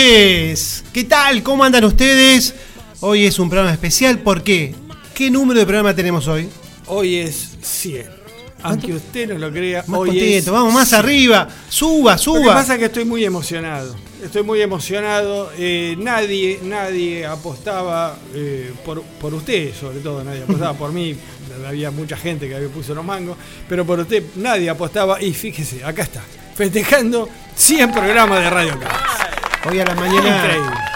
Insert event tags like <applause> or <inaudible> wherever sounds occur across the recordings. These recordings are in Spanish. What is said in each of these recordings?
noches. ¿Qué tal? ¿Cómo andan ustedes? Hoy es un programa especial. ¿Por qué? ¿Qué número de programa tenemos hoy? Hoy es 100. Aunque usted no lo crea, Más hoy contento. es Vamos más 100. arriba. Suba, Lo que suba. pasa es que estoy muy emocionado. Estoy muy emocionado. Eh, nadie, nadie apostaba eh, por, por usted, sobre todo. Nadie apostaba por mí. Había mucha gente que había puesto los mangos. Pero por usted nadie apostaba. Y fíjese, acá está. Festejando 100 programas de Radio Caos. Hoy a la mañana,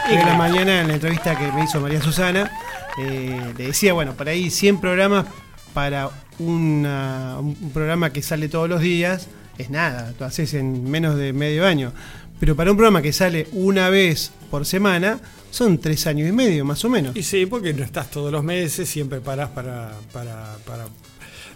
hoy a la mañana en la entrevista que me hizo María Susana, eh, le decía, bueno, por ahí 100 programas para una- un programa que sale todos los días, es nada, lo haces en menos de medio año. Pero para un programa que sale una vez por semana, son tres años y medio, más o menos. Y sí, porque no estás todos los meses, siempre parás para, para, para,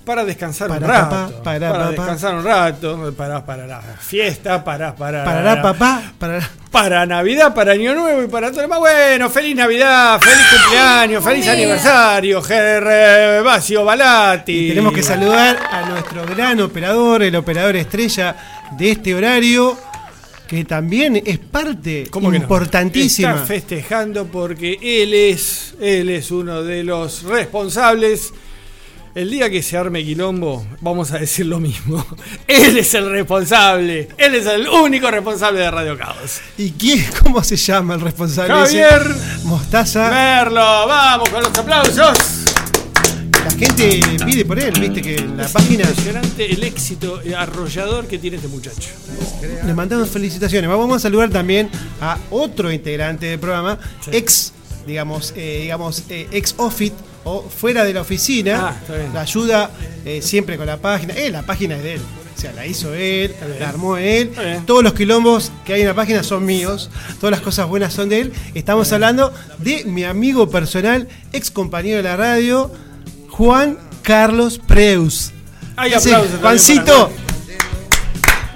para descansar Para un rato. papá, para papá. descansar un rato, parás para la fiesta, parás para. Parará papá, parará. Para Navidad, para Año Nuevo y para todo lo demás. Bueno, feliz Navidad, feliz cumpleaños, feliz aniversario, Gervasio Balati. Y tenemos que saludar a nuestro gran operador, el operador estrella de este horario, que también es parte ¿Cómo que no? importantísima. Está festejando porque él es, él es uno de los responsables. El día que se arme quilombo, vamos a decir lo mismo. <laughs> Él es el responsable. Él es el único responsable de Radio Caos. ¿Y quién, <laughs> cómo se llama el responsable? ese? Javier Mostaza. Merlo, vamos con los aplausos. La gente pide por él, viste que en la Es página impresionante el éxito arrollador que tiene este muchacho. le mandamos felicitaciones. Vamos a saludar también a otro integrante del programa, Sí. ex, digamos, eh, digamos, eh, ex office o fuera de la oficina. Ah, está bien. la ayuda eh, siempre con la página. Eh, la página es de él. O sea, la hizo él, la armó él. Todos los quilombos que hay en la página son míos. Todas las cosas buenas son de él. Estamos hablando de mi amigo personal, ex compañero de la radio, Juan Carlos Preus. Hay aplausos. Juancito.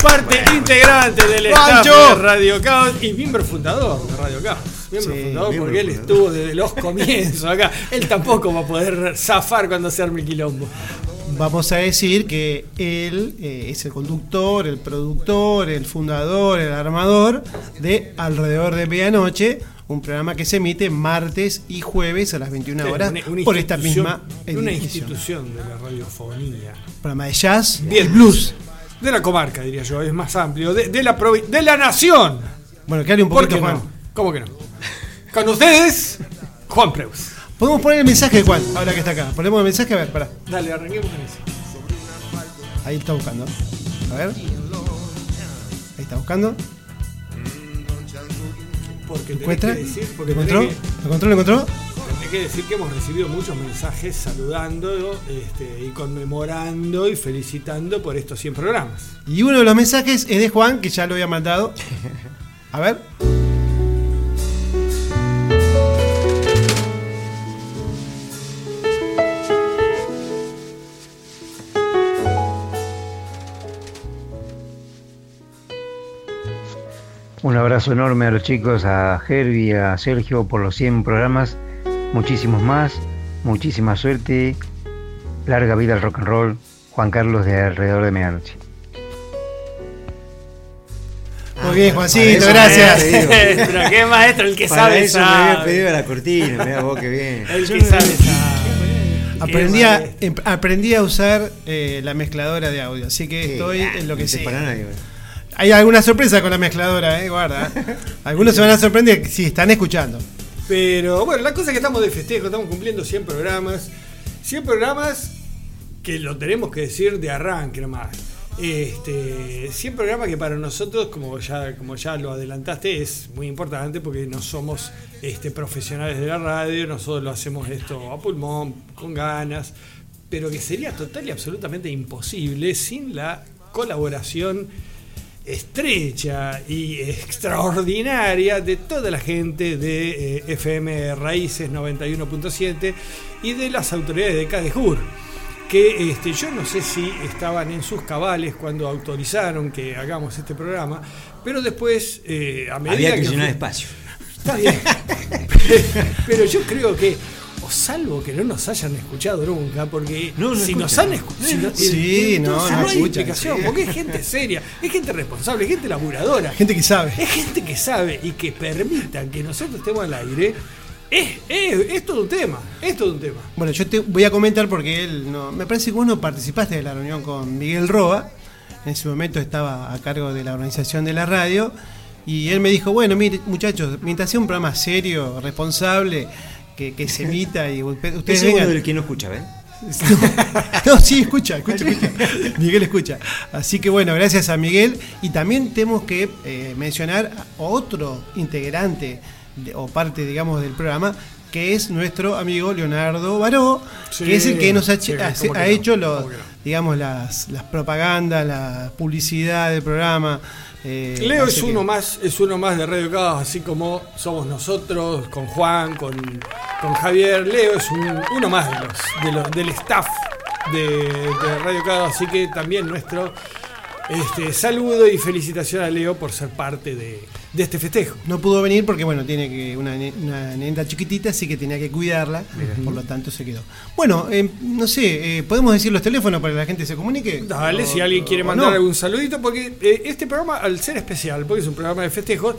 Parte integrante del staff de Radio Caos y miembro fundador de Radio Caos. Miembro Sí, fundador miembro porque él estuvo desde los comienzos acá. Él tampoco va a poder zafar cuando se arme el quilombo. Vamos a decir que él eh, es el conductor, el productor, el fundador, el armador de Alrededor de Medianoche, un programa que se emite martes y jueves a las 21 Sí, horas una- una por esta misma Una edición. institución de la radiofonía. Programa de jazz Bien. y blues. De la comarca, diría yo, es más amplio. De, de la, de la nación. Bueno, que un ¿Por poquito, Juan. no? ¿Cómo que no? Con ustedes, Juan Preus. Podemos poner el mensaje de Juan, ahora que está acá. Ponemos el mensaje, a ver, pará. Dale, arranquemos con eso. Ahí está buscando. A ver. Ahí está buscando. Porque ¿Encuentra? que decir, ¿Lo porque encontró? ¿Lo encontró? ¿Lo encontró? Hay que decir que hemos recibido muchos mensajes saludando este, y conmemorando y felicitando por estos 100 programas. Y uno de los mensajes es de Juan, que ya lo había mandado. A ver. Un abrazo enorme a los chicos, a Herbie, a Sergio por los 100 programas, muchísimos más, muchísima suerte, larga vida al rock and roll, Juan Carlos de alrededor de medianoche. Muy bien, Juancito, gracias. <laughs> Pero qué maestro, el que Para sabe eso me había pedido la cortina, mira vos que bien. El que sabe sabe. Aprendí Qué a, em- aprendí a usar eh, la mezcladora de audio, así que estoy en lo que sé. para nadie, Hay alguna sorpresa con la mezcladora, eh, guarda. Algunos se van a sorprender si están escuchando. Pero bueno, la cosa es que estamos de festejo, estamos cumpliendo 100 programas. 100 programas que lo tenemos que decir de arranque nomás. Este, 100 programas que para nosotros, como ya, como ya lo adelantaste, es muy importante porque no somos este, profesionales de la radio, nosotros lo hacemos esto a pulmón, con ganas, pero que sería total y absolutamente imposible sin la colaboración estrecha y extraordinaria de toda la gente de eh, FM Raíces 91.7 y de las autoridades de Cadejur que este, yo no sé si estaban en sus cabales cuando autorizaron que hagamos este programa, pero después, eh, a medida Había que que llenar espacio. Está bien. <laughs> Pero yo creo que, o salvo que no nos hayan escuchado nunca, porque No, no si nos han escuchado. Sí, no, no hay explicación, sí. porque es gente seria, es gente responsable, es gente laburadora. Gente que sabe. Es gente que sabe y que permitan que nosotros estemos al aire. Es, es, es todo un tema, es todo un tema. Bueno, yo te voy a comentar porque él no. Me parece que vos no participaste de la reunión con Miguel Roa. En ese momento estaba a cargo de la organización de la radio. Y él me dijo, bueno, mire, muchachos, mientras sea un programa serio, responsable, que, que se emita y usted- ustedes vengan. del que no escucha, ¿ves? No, <laughs> no, sí, escucha, escucha, escucha. <laughs> Miguel escucha. Así que bueno, gracias a Miguel. Y también tenemos que eh, mencionar a otro integrante de- o parte, digamos, del programa, que es nuestro amigo Leonardo Baró, Sí, que es el que nos ha, hecho los, digamos, las, las propagandas, la publicidad del programa. Eh, Leo es que- uno más, es uno más de Radio Caos, así como somos nosotros, con Juan, con, con Javier. Leo es un- uno más de los, de los- del staff de, de Radio Caos, así que también nuestro este, saludo y felicitación a Leo por ser parte de, de este festejo. No pudo venir porque, bueno, tiene que una, una nena chiquitita, así que tenía que cuidarla, por lo tanto se quedó. Bueno, eh, no sé, eh, ¿podemos decir los teléfonos para que la gente se comunique? Dale, O- si alguien quiere mandar no. algún saludito, porque eh, este programa, al ser especial, porque es un programa de festejos,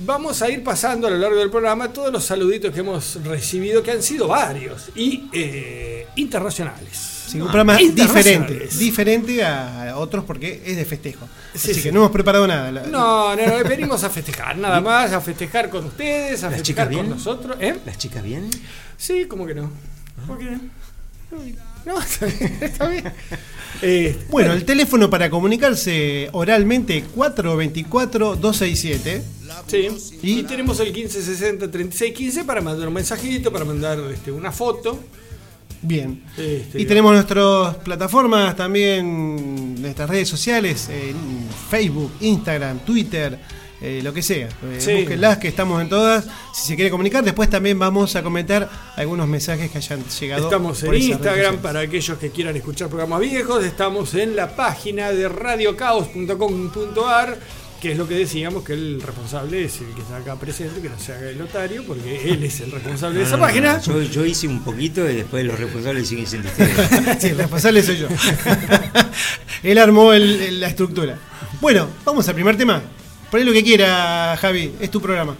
vamos a ir pasando a lo largo del programa todos los saluditos que hemos recibido, que han sido varios y eh, internacionales. Sí, un programa Internacionales. diferente, diferente a otros porque es de festejo. Sí, Así sí. que no hemos preparado nada. No, no, no, venimos a festejar, nada más, a festejar con ustedes, a ¿Las festejar con vienen? nosotros. ¿Eh? ¿Las chicas vienen? Sí, ¿cómo que no? ¿Por qué no? No, <laughs> está bien. Está bien. Eh, Bueno, el teléfono para comunicarse oralmente 424-267. Sí, ¿Y? y, tenemos el 1560-3615 para mandar un mensajito, para mandar este, una foto. Bien. Este, Y tenemos nuestras plataformas también, nuestras redes sociales, en Facebook, Instagram, Twitter, eh, lo que sea. Eh, Sí. Búsquenlas, que estamos en todas. Si se quiere comunicar, después también vamos a comentar algunos mensajes que hayan llegado. Estamos por en Instagram para aquellos que quieran escuchar programas viejos. Estamos en la página de radiocaos.com.ar, que es lo que decíamos que el responsable es el que está acá presente, que no se haga el notario, porque él es el responsable de esa no, página. no, Yo, yo hice un poquito y después los responsables siguen siendo ustedes. <laughs> sí, el responsable soy yo. <laughs> Él armó el- el- la estructura. Bueno, vamos al primer tema. Poné lo que quiera, Javi. Es tu programa.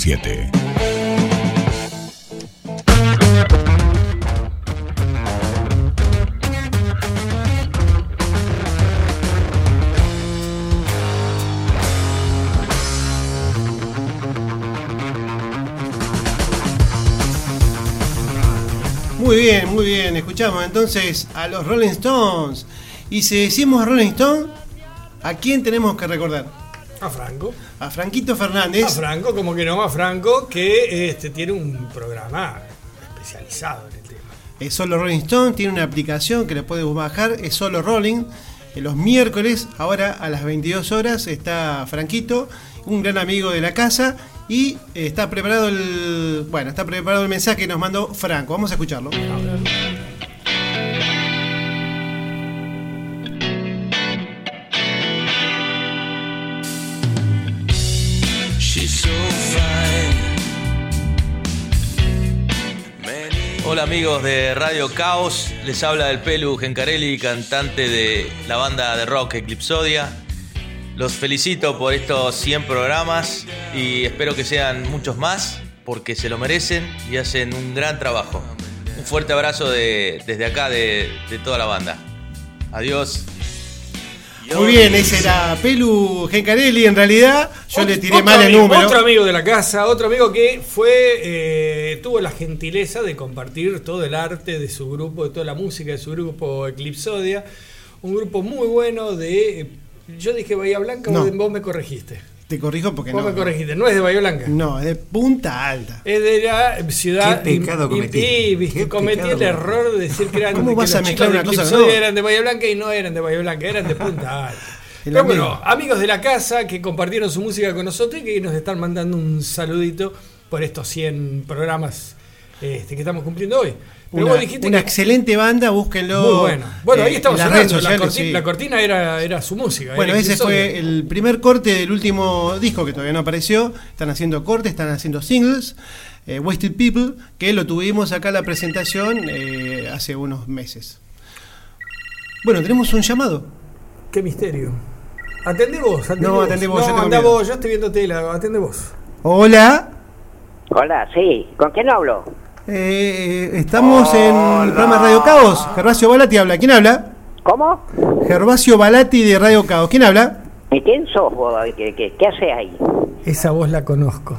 91.7. Muy bien, muy bien. Escuchamos entonces a los Rolling Stones. Y si decimos Rolling Stone, ¿a quién tenemos que recordar? A Franco. A Franquito Fernández. A Franco, como que no, a Franco, que este, tiene un programa especializado en el tema. Es solo Rolling Stone, tiene una aplicación que le puedes bajar, es solo Rolling. En los miércoles, ahora a las 22 horas, está Franquito, un gran amigo de la casa, y eh, está preparado el. Bueno, está preparado el mensaje que nos mandó Franco. Vamos a escucharlo. Hola amigos de Radio Caos, les habla el Pelu Gencarelli, cantante de la banda de rock Eclipsodia. Los felicito por estos 100 programas y espero que sean muchos más porque se lo merecen y hacen un gran trabajo. Un fuerte abrazo de- desde acá de toda la banda. Adiós. Muy bien, ese era Pelu Gencarelli. En realidad, yo le tiré mal el número. Otro amigo de la casa, otro amigo que fue eh, tuvo la gentileza de compartir todo el arte de su grupo, de toda la música de su grupo Eclipsodia. Un grupo muy bueno de. Yo dije Bahía Blanca, No. vos me corregiste. Te corrijo porque Vos no. me corregiste, no es de Bahía Blanca. No, es de Punta Alta. Es de la ciudad. Qué pecado y- y- cometí. y, viste, Qué cometí pecado el error de decir que eran ¿Cómo que vas a mezclar una cosa eran de Bahía Blanca y no eran de Bahía Blanca, eran de Punta Alta. <laughs> Pero amigo. bueno, amigos de la casa que compartieron su música con nosotros y que nos están mandando un saludito por estos 100 programas este, que estamos cumpliendo hoy. Pero Una, vos dijiste una que excelente banda, búsquenlo. muy bueno. Bueno, ahí estamos en las redes hablando. La, sociales, corti- sí. la cortina era, era su música. Bueno, ese fue el primer corte del último disco que todavía no apareció. Están haciendo cortes, están haciendo singles. eh, Wasted People, que lo tuvimos acá en la presentación eh, hace unos meses. Bueno, tenemos un llamado. Qué misterio. Atendé vos, No, vos. atendé vos, yo No, miedo. vos, yo estoy viendo tela, atendé vos. Hola. Hola, sí. ¿Con quién hablo? Eh, estamos en el programa de Radio Caos. Gervasio Balati habla. ¿Quién habla? ¿Cómo? Gervasio Balati de Radio Caos. ¿Quién habla? ¿Y quién sos vos? ¿Qué, qué, qué haces ahí? Esa voz la conozco.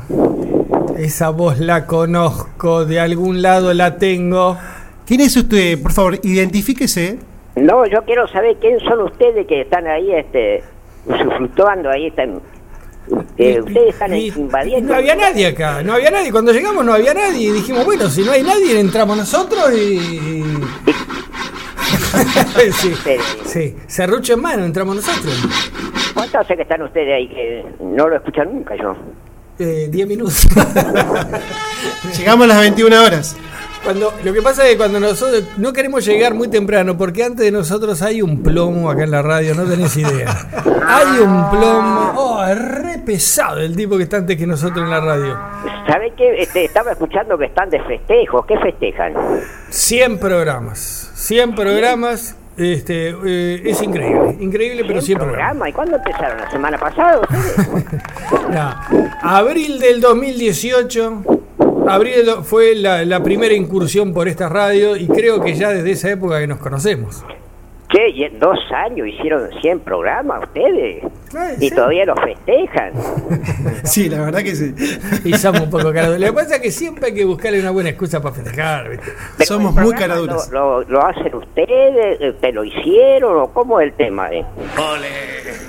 Esa voz la conozco, de algún lado la tengo. ¿Quién es usted? Por favor, identifíquese. No, yo quiero saber quién son ustedes que están ahí, este, fluctuando ahí, están, eh, ustedes están Y- invadiendo. No había nadie acá, no había nadie. Cuando llegamos no había nadie y dijimos, bueno, si no hay nadie, entramos nosotros y. <laughs> sí, sí, serrucho en mano, entramos nosotros. ¿Cuánto hace que están ustedes ahí que no lo escuchan nunca yo? Eh, 10 minutos. <laughs> Llegamos a las 21 horas. Cuando, lo que pasa es que cuando nosotros no queremos llegar muy temprano, porque antes de nosotros hay un plomo acá en la radio, no tenés idea. <laughs> Hay un plomo, oh, es re pesado el tipo que está antes que nosotros en la radio. ¿Sabe qué? Este, estaba escuchando que están de festejos. ¿Qué festejan? 100 programas, 100 programas, este, eh, es increíble, increíble, pero 100 programas. programa? ¿Y cuándo empezaron? ¿La semana pasada? <laughs> No, Abril del 2018, abril fue la, la primera incursión por esta radio y creo que ya desde esa época que nos conocemos. ¿Qué? ¿Y en dos años hicieron 100 programas ustedes? Y sí. todavía los festejan. <laughs> Sí, la verdad que sí. Y somos un poco <laughs> caraduras. Lo que pasa es que siempre hay que buscarle una buena excusa para festejar. Somos muy caraduras. Lo, lo- lo hacen ustedes? eh, ¿Te lo hicieron? ¿O cómo es el tema? eh?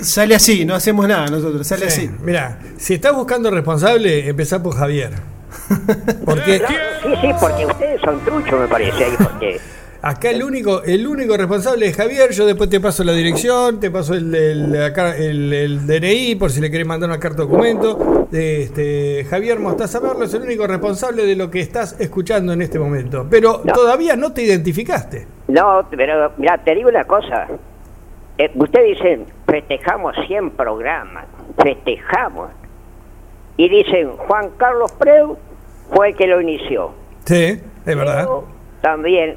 Sale así, no hacemos nada nosotros, sale Sí, así. Mira, si estás buscando responsable, empezá por Javier. <laughs> Porque sí, sí, porque ustedes son truchos, me parece. ahí, Porque <laughs> acá el único, el único responsable es Javier. Yo después te paso la dirección, te paso el, el- el- el DNI por si le querés mandar una carta documento. Este, Javier Mostaza Merlo es el único responsable de lo que estás escuchando en este momento. Pero No. todavía no te identificaste. No, pero mira, te digo una cosa. Eh, ustedes dicen, festejamos 100 programas, festejamos. Y dicen, Juan Carlos Preu fue el que lo inició. Sí, es verdad. Pero también,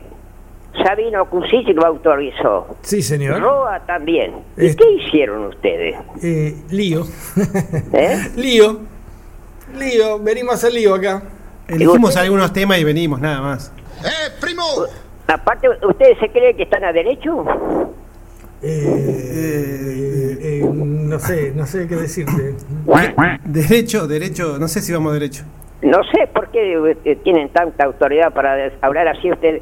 Sabino Cusic lo autorizó. Sí, señor. Roa también. ¿Y Este- qué hicieron ustedes? Eh, lío. <laughs> ¿Eh? lío. Lío. Venimos a hacer lío acá. Elegimos usted- algunos temas y venimos, nada más. Aparte, ¿ustedes se creen que están a derecho? Eh, eh, no sé, no sé qué decirte. Derecho, derecho, no sé si vamos derecho. No sé por qué eh, tienen tanta autoridad para des- hablar así ustedes.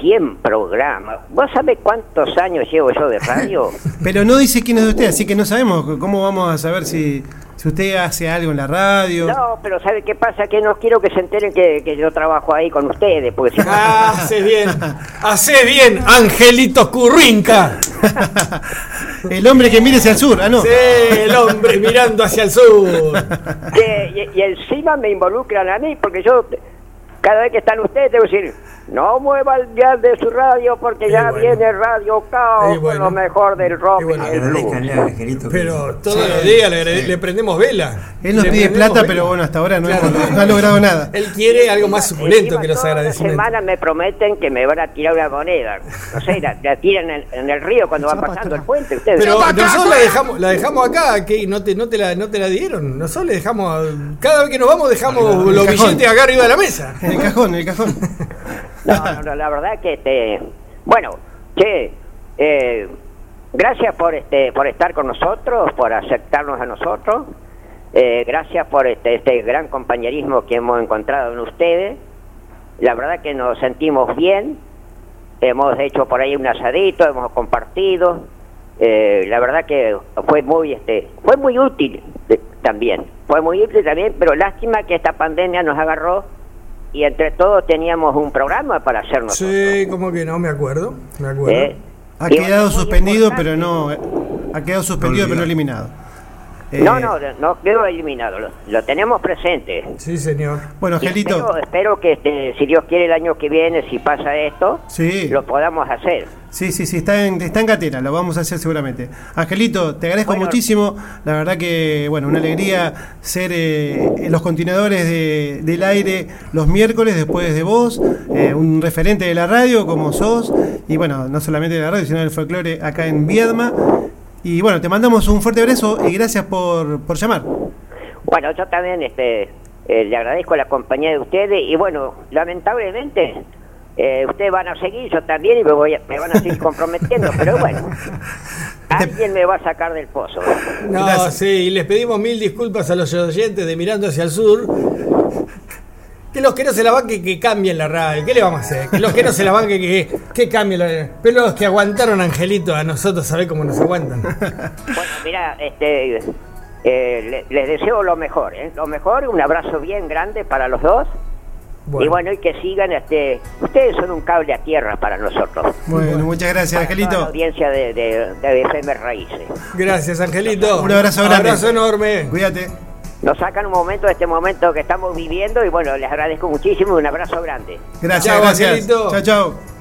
100 programas. ¿Vos sabés cuántos años llevo yo de radio? <laughs> Pero no dice quién es de usted, así que no sabemos cómo vamos a saber si, si usted hace algo en la radio. No, pero ¿sabe qué pasa? Que no quiero que se enteren que, que yo trabajo ahí con ustedes, porque si no... Ah, haces bien, haces bien, Angelito Currinca. <laughs> El hombre que mire hacia el sur, ah, no. Sí, el hombre mirando hacia el sur. que- y, y encima me involucran a mí, porque yo, cada vez que están ustedes, tengo que decir, no mueva el dial de su radio, porque Y ya bueno. viene Radio Caos, bueno. con lo mejor del rock. Y bueno, y el blues". Pero todos los días le, le prendemos vela. Él nos Le pide plata, vela. pero bueno, hasta ahora no, Claro. hemos- no ha logrado nada. Él quiere algo más suculento que los agradecimientos. semanas me prometen que me van a tirar una moneda. No sé, la, la tiran en, en el río cuando van pasando el puente. Ustedes Pero nosotros la dejamos, la dejamos acá, que no te, no te la, no te la dieron. Nosotros le dejamos, cada vez que nos vamos dejamos los cajón. billetes acá arriba de la mesa. En el cajón, en el cajón. <laughs> No, no, la verdad que este, bueno, che, eh, gracias por este, por estar con nosotros, por aceptarnos a nosotros, eh, gracias por este, este gran compañerismo que hemos encontrado en ustedes. La verdad que nos sentimos bien, hemos hecho por ahí un asadito, hemos compartido. eh, la verdad que fue muy, este, fue muy útil eh, también, fue muy útil también, pero lástima que esta pandemia nos agarró y entre todos teníamos un programa para hacer nosotros. Sí, como que no me acuerdo. Me acuerdo. ¿eh? Ha Y bueno, quedado suspendido, importante. pero no. eh, Ha quedado suspendido, pero no eliminado. Eh, No, no, no quedó eliminado, lo, lo tenemos presente. Sí, señor. Bueno, Angelito. Espero, espero que, este, si Dios quiere, el año que viene, si pasa esto, Sí. lo podamos hacer. Sí, sí, sí, está en, está en gatera, lo vamos a hacer seguramente. Angelito, te agradezco Bueno. muchísimo. La verdad que, bueno, una alegría ser eh, los continuadores de- del aire los miércoles después de vos, eh, un referente de la radio como sos, y bueno, no solamente de la radio, sino del folclore acá en Viedma. Y bueno, te mandamos un fuerte abrazo y gracias por, por llamar. Bueno, yo también este, eh, le agradezco la compañía de ustedes y bueno, lamentablemente eh, ustedes van a seguir, yo también y me, voy a- me van a seguir comprometiendo, pero bueno, <laughs> alguien me va a sacar del pozo. No, Gracias. sí, y les pedimos mil disculpas a los oyentes de Mirando hacia el Sur. Que los que no se la banquen que cambien la radio. ¿Qué le vamos a hacer? Que los que no se la banquen que, que cambien la radio. Pero los que aguantaron Angelito a nosotros, ¿sabés cómo nos aguantan? Bueno, mira, este, eh, le- les deseo lo mejor, ¿eh? Lo mejor, un abrazo bien grande para los dos. Y bueno, y que sigan, este, ustedes son un cable a tierra para nosotros. Bueno, muchas gracias, Para toda la Angelito. audiencia de, de, de FM Raíces. Gracias, Angelito. Un abrazo grande. abrazo enorme. Cuídate. Nos sacan un momento de este momento que estamos viviendo y bueno, les agradezco muchísimo y un abrazo grande. Gracias, Chao, gracias. Chao, chao.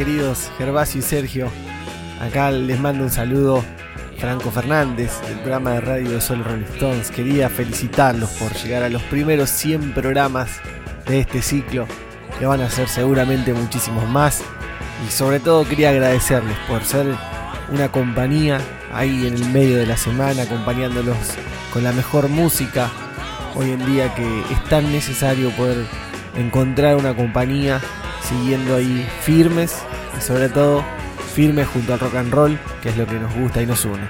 Queridos Gervasio y Sergio, acá les mando un saludo Franco Fernández del programa de radio de Sol Rolling Stones. Quería felicitarlos por llegar a los primeros 100 programas de este ciclo, que van a ser seguramente muchísimos más. Y sobre todo quería agradecerles por ser una compañía ahí en el medio de la semana, acompañándolos con la mejor música. Hoy en día que es tan necesario poder encontrar una compañía siguiendo ahí firmes y sobre todo firmes junto al rock and roll, que es lo que nos gusta y nos une.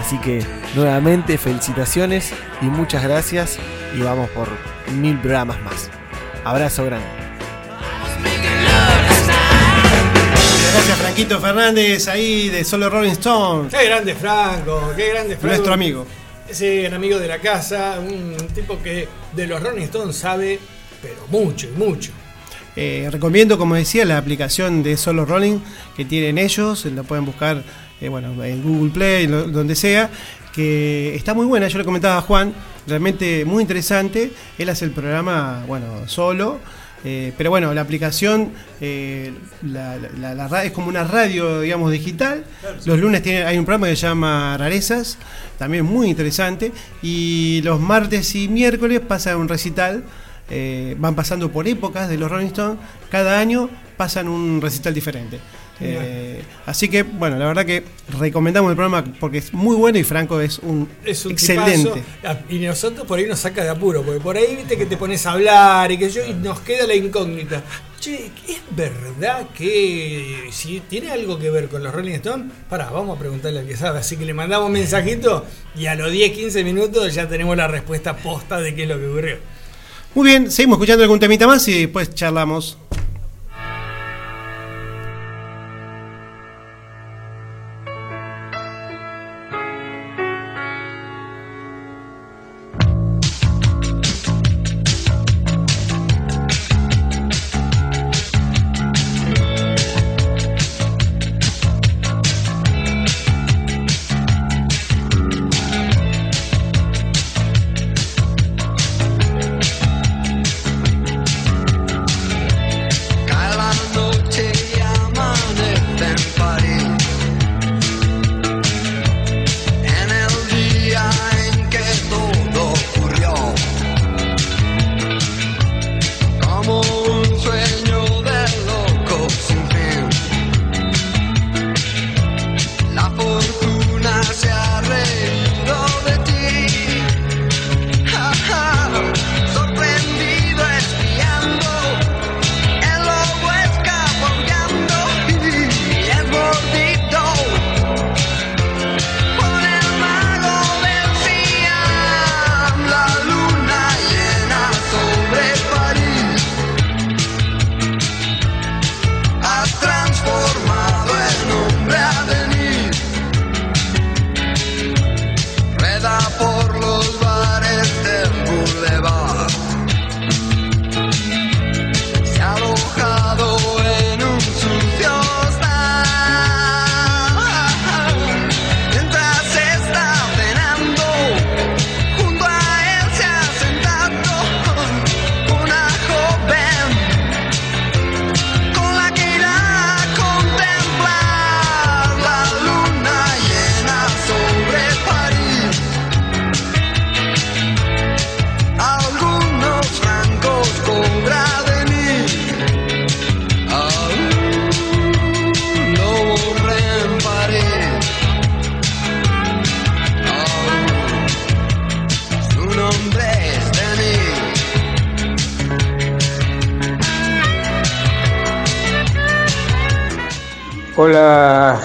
Así que nuevamente felicitaciones y muchas gracias y vamos por mil programas más. Abrazo grande. Gracias, Franquito Fernández, ahí de Solo Rolling Stone. Qué grande Franco, qué grande Franco. Nuestro amigo. Ese amigo de la casa, un tipo que de los Rolling Stones sabe, pero mucho y mucho. Eh, recomiendo, como decía, la aplicación de Solo Rolling que tienen ellos, la pueden buscar eh, bueno, en Google Play, lo- donde sea, que está muy buena, yo le comentaba a Juan, realmente muy interesante, él hace el programa, bueno, solo, eh, pero bueno, la aplicación eh, la- la- la ra- es como una radio, digamos, digital, los lunes tiene, hay un programa que se llama Rarezas, también muy interesante, y los martes y miércoles pasa un recital eh, van pasando por épocas de los Rolling Stones, cada año pasan un recital diferente. Eh, así que, bueno, la verdad que recomendamos el programa porque es muy bueno y Franco es un, Es un excelente. tipazo. Ah, Y nosotros por ahí nos saca de apuro, porque por ahí viste que te pones a hablar y que yo y nos queda la incógnita. Che, ¿es verdad que si tiene algo que ver con los Rolling Stones? Pará, vamos a preguntarle al que sabe. Así que le mandamos un mensajito y a los 10-15 minutos ya tenemos la respuesta posta de qué es lo que ocurrió. Muy bien, seguimos escuchando algún temita más y después charlamos.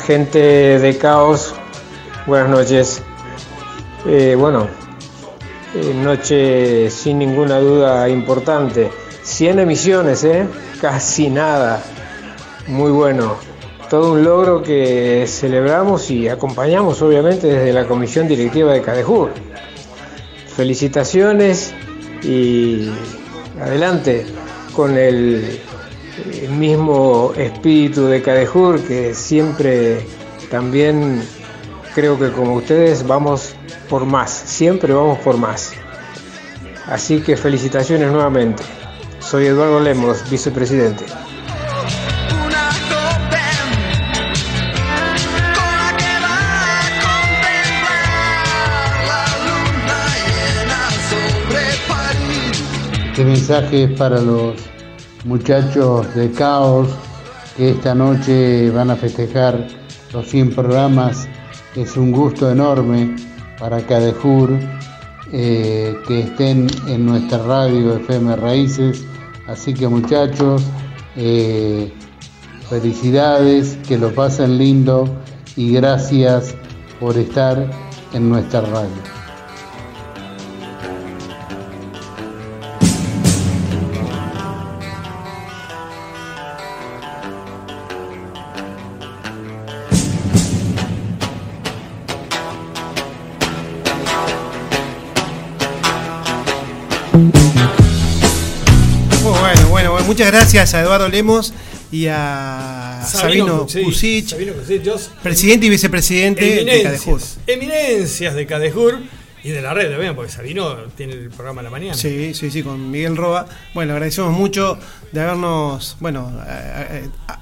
Gente de Caos, buenas noches. Eh, bueno, eh, noche sin ninguna duda importante. 100 emisiones, ¿eh? Casi nada. Muy bueno. Todo un logro que celebramos y acompañamos obviamente desde la comisión directiva de Cadejur. Felicitaciones y adelante con el el mismo espíritu de Cadejur que siempre también creo que como ustedes vamos por más, siempre vamos por más. Así que felicitaciones nuevamente. Soy Eduardo Lemos, vicepresidente. Este mensaje es para los muchachos de Caos que esta noche van a festejar los 100 programas. Es un gusto enorme para Cadejur eh, que estén en nuestra radio FM Raíces. Así que muchachos, eh, felicidades, que lo pasen lindo y gracias por estar en nuestra radio. Gracias a Eduardo Lemos y a Sabino, Kusic, presidente y vicepresidente de Cadejur. Eminencias, de Cadejur y de la red también, porque Sabino tiene el programa a la mañana. Sí, sí, sí, con Miguel Roa. Bueno, agradecemos mucho de habernos, bueno, a- a- a-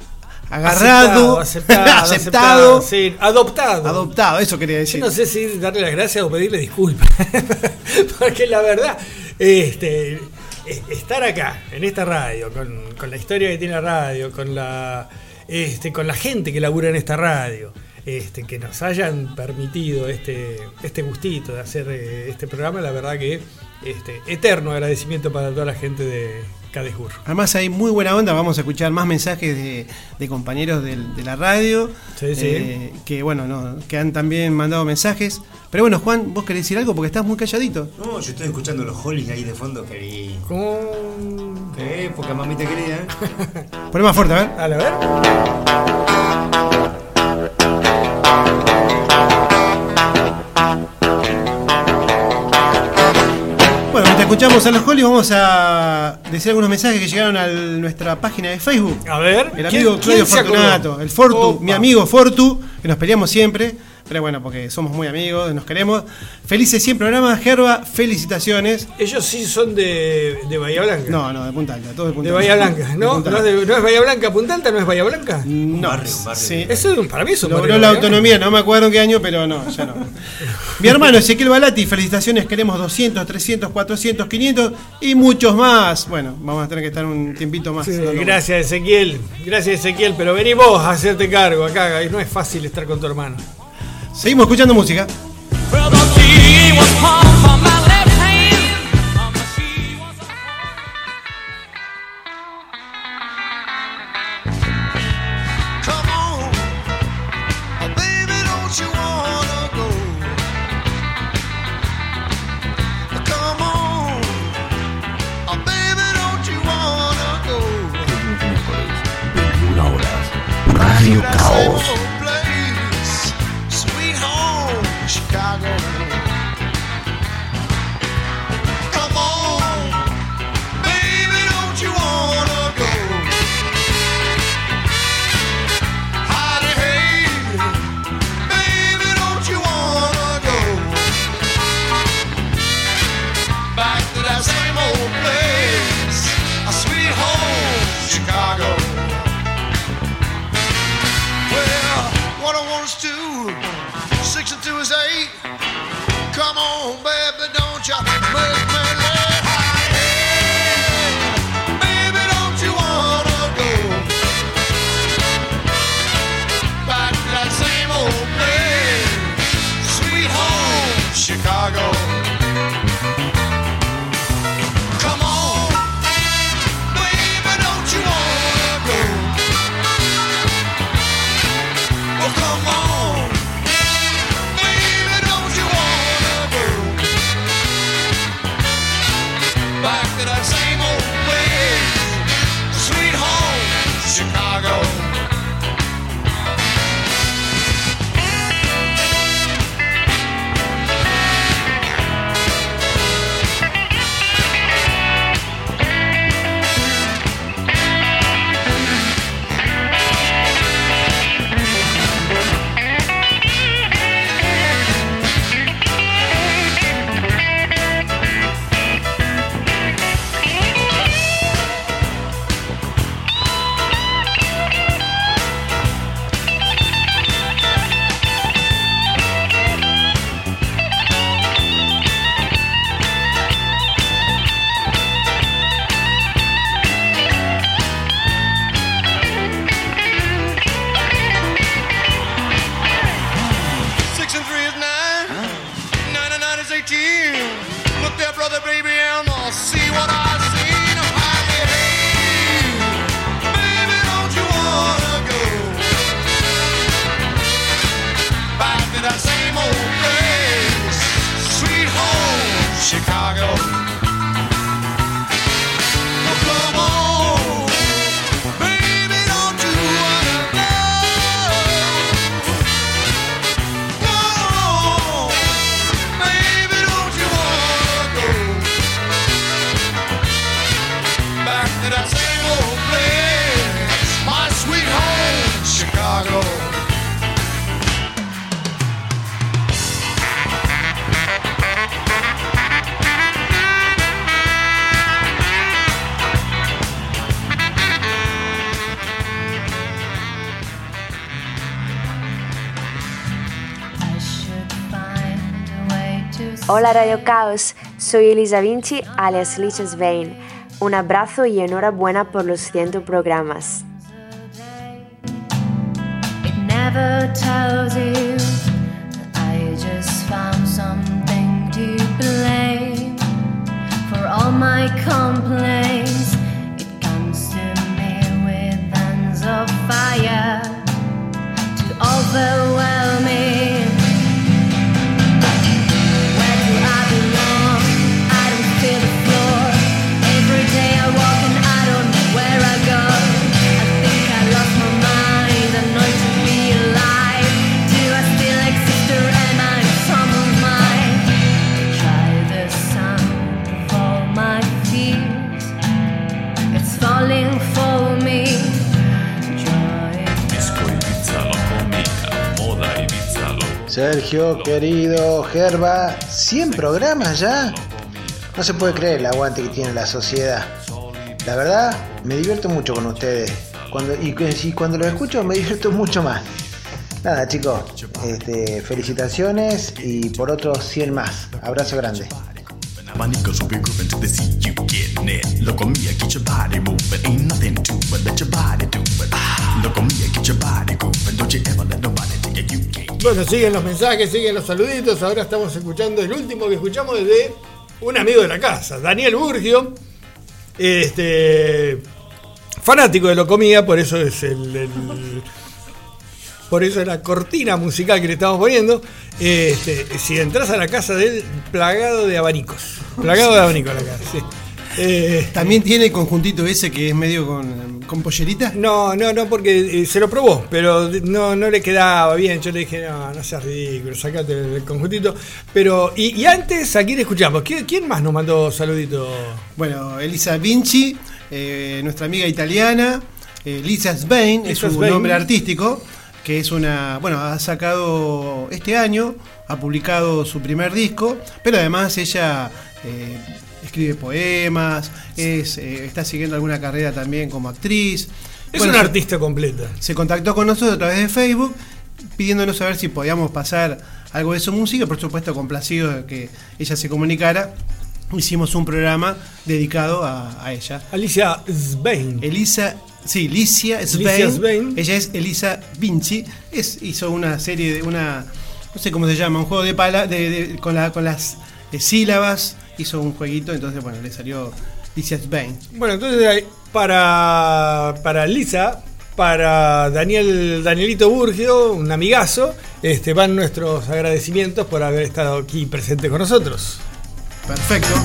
agarrado, aceptado, <laughs> aceptado, aceptado, sí, adoptado. adoptado, eso quería Yo decir. no sé si darle las gracias o pedirle disculpas. <laughs> Porque la verdad, este, eh, estar acá, en esta radio, con, con la historia que tiene la radio, con la, este, con la gente que labura en esta radio, este, que nos hayan permitido este, este gustito de hacer eh, este programa, la verdad que este, eterno agradecimiento para toda la gente de Cadejur. Además hay muy buena onda, vamos a escuchar más mensajes de, de compañeros del- de la radio, Sí, sí. eh, que bueno, no, que han también mandado mensajes. Pero bueno, Juan, vos querés decir algo porque estás muy calladito. No, yo estoy escuchando los Hollies ahí de fondo, que ¿Cómo? Qué época, mamita querida. ¿eh? Poné más fuerte, a ver. Dale, a ver. Escuchamos a los Holly, vamos a decir algunos mensajes que llegaron a nuestra página de Facebook. A ver. El ¿quién- amigo Claudio? Fortunato, el Fortu, Opa. mi amigo Fortu, que nos peleamos siempre, pero bueno, porque somos muy amigos, nos queremos. Felices 100 programas, Gerba, felicitaciones. Ellos sí son de, de Bahía Blanca. No, no, de Punta Alta, todo de Punta De. Bahía Blanca, ¿no? ¿No es, Alta. de- no es Bahía Blanca? ¿Punta Alta no es Bahía Blanca? No, barrio, un barrio. sí. Eso es un- para mí es un Logró barrio la autonomía, no me acuerdo en qué año, pero no, ya no. <laughs> Mi hermano Ezequiel Balati, felicitaciones, queremos 200, 300, 400, 500 y muchos más. Bueno, vamos a tener que estar un tiempito más. Sí, gracias Ezequiel, gracias Ezequiel, pero vení vos a hacerte cargo acá, no es fácil estar con tu hermano. Seguimos escuchando música. Come on, to that same old place. Sweet home, Chicago. Hola Radio Caos, soy Elisa Vinci alias Lichas Vane. Un abrazo y enhorabuena por los 100 programas. Gerba, ¿100 programas ya? No se puede creer el aguante que tiene la sociedad. La verdad, me divierto mucho con ustedes. Cuando, y, y cuando los escucho me <laughs> divierto mucho más. Nada, chicos, este, felicitaciones y por otros 100 más. Abrazo grande. Bueno, siguen los mensajes, siguen los saluditos. Ahora estamos escuchando el último que escuchamos es de un amigo de la casa, Daniel Burgio. Este. Fanático de Locomía, por eso es el. por eso es la cortina musical que le estamos poniendo. Este, si entras a la casa de él, plagado de abanicos. Plagado de abanicos la casa. Eh, ¿También tiene el conjuntito ese que es medio con, con pollerita? No, no, no, porque eh, se lo probó, pero no, no le quedaba bien. Yo le dije, no, no seas ridículo, sacate el, conjuntito. Pero, y, y antes, ¿a quién escuchamos? ¿Quién, quién más nos mandó saluditos? Bueno, Elisa Vinci, eh, nuestra amiga italiana, eh, Lisa Sbain, es su Sbain. nombre artístico, que es una, bueno, ha sacado este año, ha publicado su primer disco, pero además ella eh, escribe poemas, es, eh, está siguiendo alguna carrera también como actriz. Es Bueno, una artista completa. se contactó con nosotros a través de Facebook pidiéndonos saber si podíamos pasar algo de su música, por supuesto complacido de que ella se comunicara. Hicimos un programa dedicado a, a ella. Alicia Sbain. Elisa, sí, Licia Sbain. Ella es Elisa Vinci. Es, hizo una serie de una, no sé cómo se llama, un juego de pala, de, de- con, la, con las eh, sílabas. Hizo un jueguito, entonces bueno, le salió Licia Sbain. Bueno, entonces hay- para, para Lisa, para Daniel Danielito Burgio, un amigazo, este, van nuestros agradecimientos por haber estado aquí presente con nosotros. Perfecto.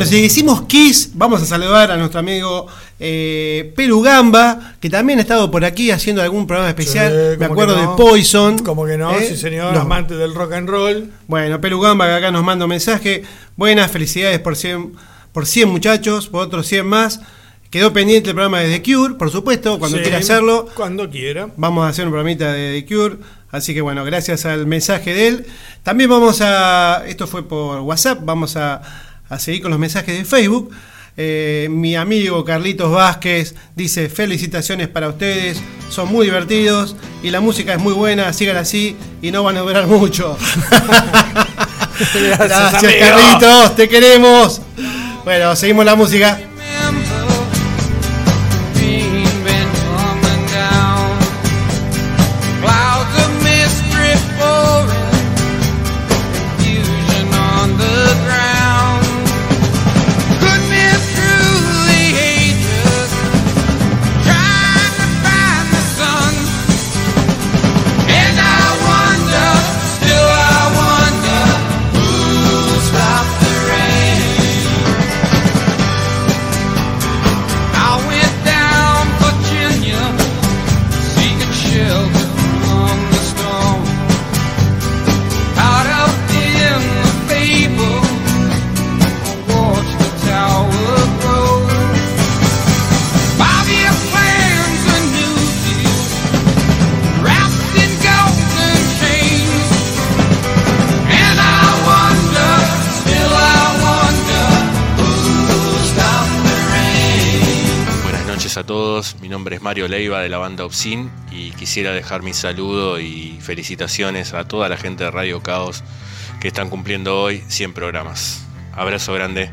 Bueno, si decimos Kiss, vamos a saludar a nuestro amigo eh, Pelu Gamba, que también ha estado por aquí haciendo algún programa especial. Sí, Me ¿cómo acuerdo no? de Poison. Como que no, ¿eh? sí señor, amante del rock and roll. Bueno, Pelu Gamba que acá nos manda un mensaje. Buenas, felicidades por 100, por 100 muchachos, por otros 100 más. Quedó pendiente el programa de The Cure, por supuesto, cuando Sí, quiera hacerlo. Cuando quiera. Vamos a hacer un programita de The Cure. Así que bueno, gracias al mensaje de él. También vamos a. Esto fue por WhatsApp. Vamos a, a seguir con los mensajes de Facebook. Eh, mi amigo Carlitos Vázquez dice: Felicitaciones para ustedes. Son muy divertidos y la música es muy buena. Sigan así y no van a durar mucho. <laughs> <laughs> Gracias. Carlitos. Te queremos. Bueno, seguimos la música. Nombre es Mario Leiva de la banda Obsin y quisiera dejar mi saludo y felicitaciones a toda la gente de Radio Caos que están cumpliendo hoy 100 programas. Abrazo grande.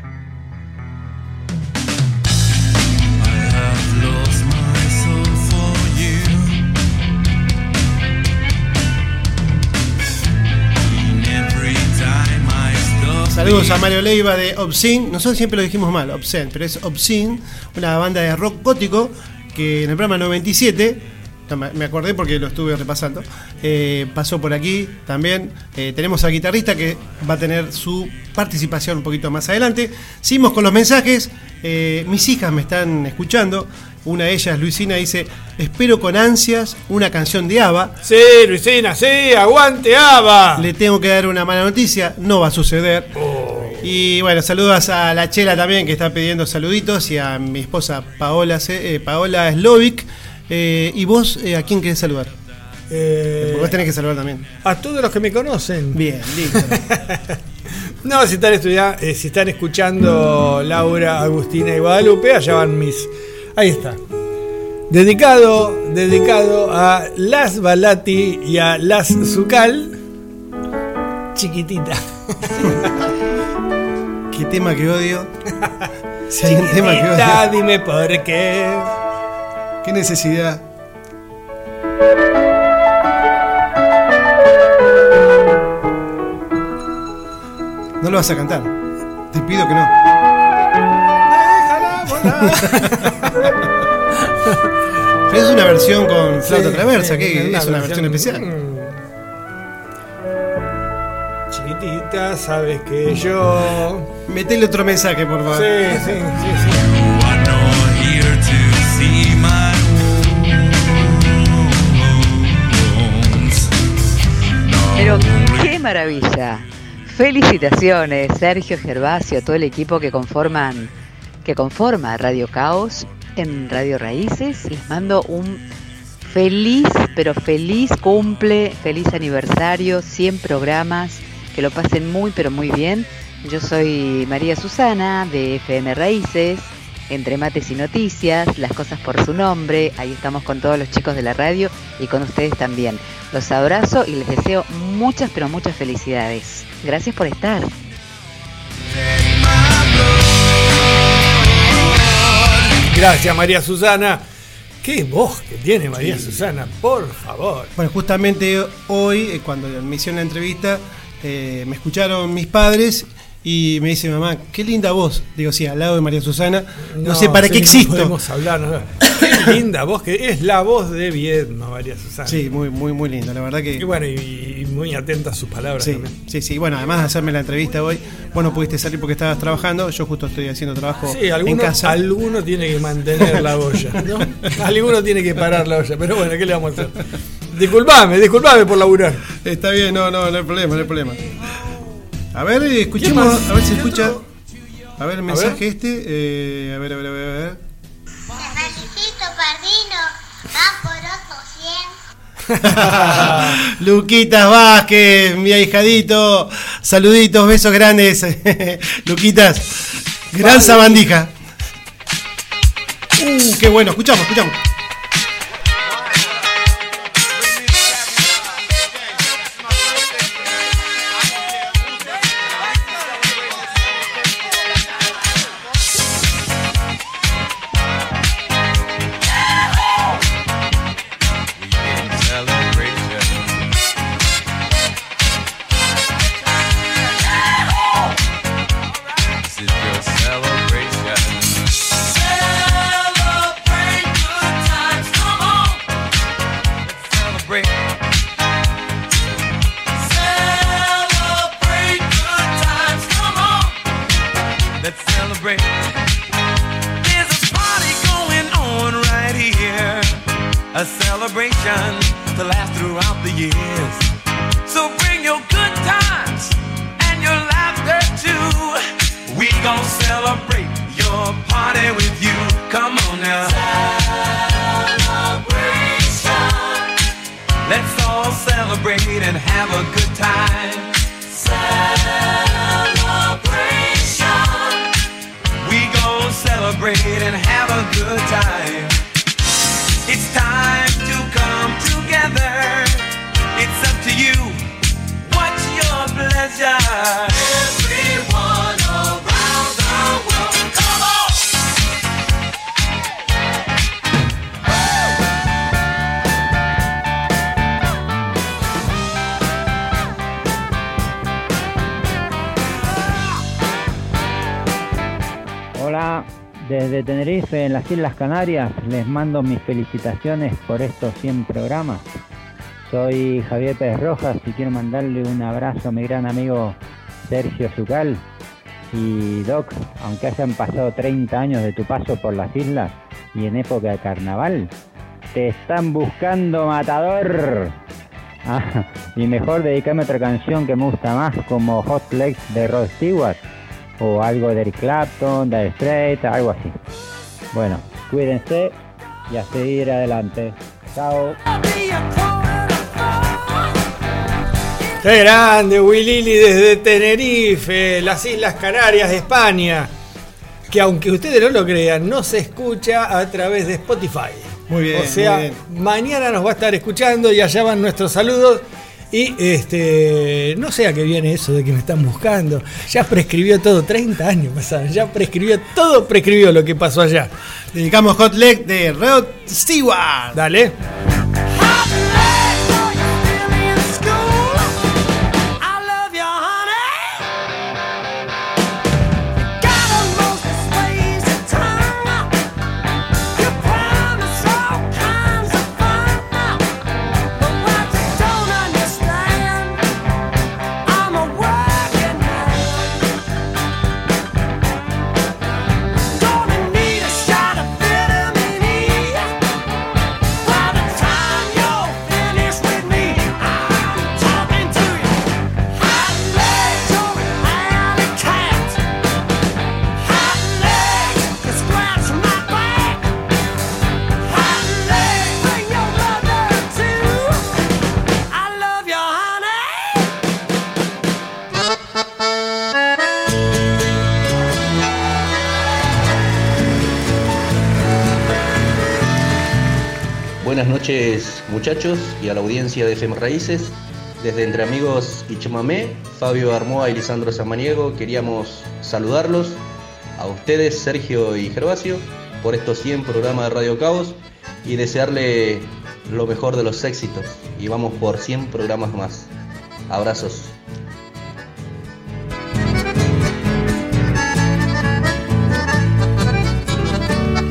Saludos a Mario Leiva de Obscene. Nosotros siempre lo dijimos mal, Obscene, pero es Obscene, una banda de rock gótico que en el programa 97, no, me me acordé porque lo estuve repasando, eh, pasó por aquí también. Eh, tenemos al guitarrista que va a tener su participación un poquito más adelante. Seguimos con los mensajes. Eh, mis hijas me están escuchando. Una de ellas, Luisina, dice: Espero con ansias una canción de Ava. Sí, Luisina, sí, aguante, Ava. Le tengo que dar una mala noticia, no va a suceder. Y bueno, saludos a la Chela también que está pidiendo saluditos y a mi esposa Paola, eh, Paola Slovic. Eh, ¿Y vos eh, a quién querés saludar? Eh, Porque vos tenés que saludar también. A todos los que me conocen. Bien, listo. <laughs> No, si están, estudia- eh, si están escuchando Laura, Agustina y Guadalupe, allá van mis. Ahí está. Dedicado, dedicado a Las Balati y a Las Zucal. Chiquitita. <laughs> ¿Qué tema que odio? <laughs> Si hay un tema que Chiquitita, odio. dime por qué. ¿Qué necesidad? No lo vas a cantar. Te pido que no. <laughs> Pero <laughs> es una versión con flauta Sí, traversa, sí, que es una versión versión- especial. Chiquitita, sabes que yo. Metele otro mensaje, por favor. Sí, sí, sí, sí. Pero qué maravilla. Felicitaciones, Sergio Gervasio, todo el equipo que conforman, que conforma Radio Caos en Radio Raíces. Les mando un feliz, pero feliz cumple, feliz aniversario, 100 programas, que lo pasen muy, pero muy bien. Yo soy María Susana de FM Raíces, entre mates y noticias, las cosas por su nombre. Ahí estamos con todos los chicos de la radio y con ustedes también. Los abrazo y les deseo muchas, pero muchas felicidades. Gracias por estar. Gracias, María Susana. Qué voz que tiene María Susana, por favor. Bueno, justamente hoy, eh, cuando me hicieron la entrevista, eh, me escucharon mis padres y me dice mamá, qué linda voz. Digo, sí, al lado de María Susana. No, sé para sí, qué no existo. Podemos hablar. no, no. Qué linda voz que es la voz de Viedma, María Susana. Sí, muy, muy, muy lindo, la verdad que. Y bueno, y muy atenta a sus palabras Sí, también. sí, sí. Bueno, además de hacerme la entrevista hoy, vos no pudiste salir porque estabas trabajando. Yo justo estoy haciendo trabajo Sí, en alguno, casa. alguno tiene que mantener la olla, ¿no? <laughs> Alguno tiene que parar la olla, pero bueno, ¿qué le vamos a hacer? Disculpame, disculpame por laburar. Está bien, no, no, no hay problema, no hay problema. A ver, eh, ¿Qué escuchemos, a ver si escucha. A ver el A mensaje ver. este. eh, a ver, a ver, a ver, a ver. <laughs> Luquitas Vázquez, mi ahijadito. Saluditos, besos grandes. <laughs> Luquitas, gran sabandija. Uh, qué bueno, escuchamos, escuchamos. Canarias, les mando mis felicitaciones por estos 100 programas. Soy Javier Pérez Rojas y quiero mandarle un abrazo a mi gran amigo Sergio Zucal. Y Doc, aunque hayan pasado 30 años de tu paso por las islas y en época de carnaval, te están buscando matador. Ah, y mejor dedicarme a otra canción que me gusta más, como Hot Legs de Rod Stewart, o algo de Eric Clapton, de Straight, algo así. Bueno, cuídense y a seguir adelante. Chao. Qué grande, Willy desde Tenerife, las Islas Canarias de España. Que aunque ustedes no lo crean, no se escucha a través de Spotify. Muy bien, O sea, bien. mañana nos va a estar escuchando y allá van nuestros saludos. Y este, no sé a qué viene eso de que me están buscando. Ya prescribió todo, 30 años pasaron. Ya prescribió todo, prescribió lo que pasó allá. Dedicamos Hot Leg de Rod Stewart. Dale. Muchachos y a la audiencia de FM Raíces. Desde Entre Amigos y Chamamé, Fabio Armoa y Lisandro Samaniego queríamos saludarlos a ustedes, Sergio y Gervasio, por estos 100 programas de Radio Caos y desearle lo mejor de los éxitos. Y vamos por 100 programas más. Abrazos.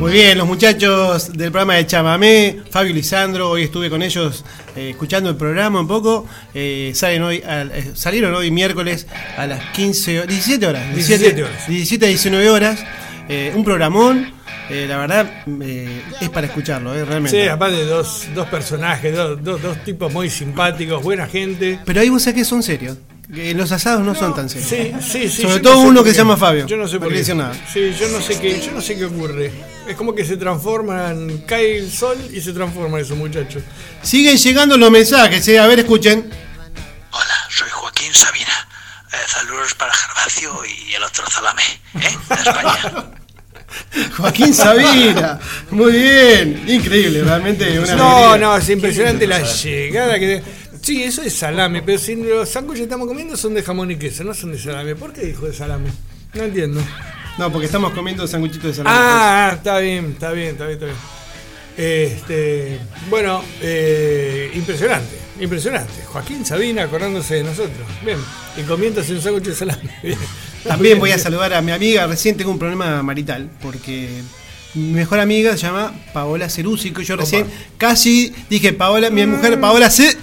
Muy bien, los muchachos del programa de Chamamé, Fabio y Lisandro, hoy estuve con ellos eh, escuchando el programa un poco. eh, salen hoy, al- eh, salieron hoy miércoles a las 15, ho- 17 horas. 17 horas. 17 a 19 horas. un programón, eh, la verdad, eh, es para escucharlo, eh, realmente. Sí, aparte dos, dos personajes, dos, dos, dos tipos muy simpáticos, buena gente. Pero ahí vos sabés que son serios. Que los asados no, son tan serios. Sí, sí, sí. Sobre todo no sé uno que se llama Fabio. Yo no sé por qué. nada. Sí, yo no sé qué, yo no sé qué ocurre. Es como que se transforman, cae el sol y se transforman esos muchachos. Siguen llegando los mensajes, eh, a ver, escuchen. Soy Joaquín Sabina. Eh, saludos para Gervasio y el otro Zalame, ¿eh? De España. <laughs> Joaquín Sabina. Muy bien. Increíble, realmente. Una No, alegría. no, es impresionante la llegada que. Sí, eso es salame, pero si los sándwiches que estamos comiendo son de jamón y queso, no son de salame. ¿Por qué dijo de salame? No entiendo. No, porque estamos comiendo sanguchitos de salame. Ah, está bien, está bien, está bien, está bien. Este, bueno, eh, impresionante, impresionante. Joaquín Sabina acordándose de nosotros. Bien, y comiéndose un sándwich de salame. <laughs> También voy a saludar a mi amiga. Recién tengo un problema marital. Porque mi mejor amiga se llama Paola Ceruzzi. Que yo recién casi dije Paola, mi mujer Paola C.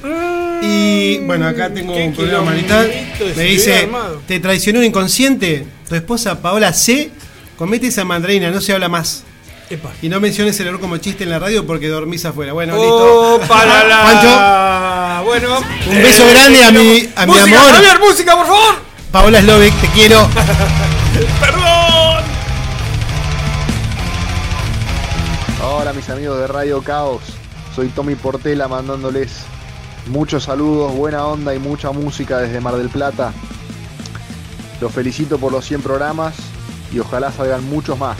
Y bueno, acá tengo un problema marital. Me dice. Te traicionó un inconsciente. Tu esposa Paola C. Comete esa mandarina, no se habla más. Epa. Y no menciones el error como chiste en la radio porque dormís afuera. Bueno, Oh, listo. para la- Pancho, Bueno, un beso grande a mi, a mi música, amor. Javier, música, por favor. Paola Slovek, te quiero. <laughs> Perdón. Hola mis amigos de Radio Caos, soy Tommy Portela mandándoles muchos saludos, buena onda y mucha música desde Mar del Plata. Los felicito por los 100 programas y ojalá salgan muchos más.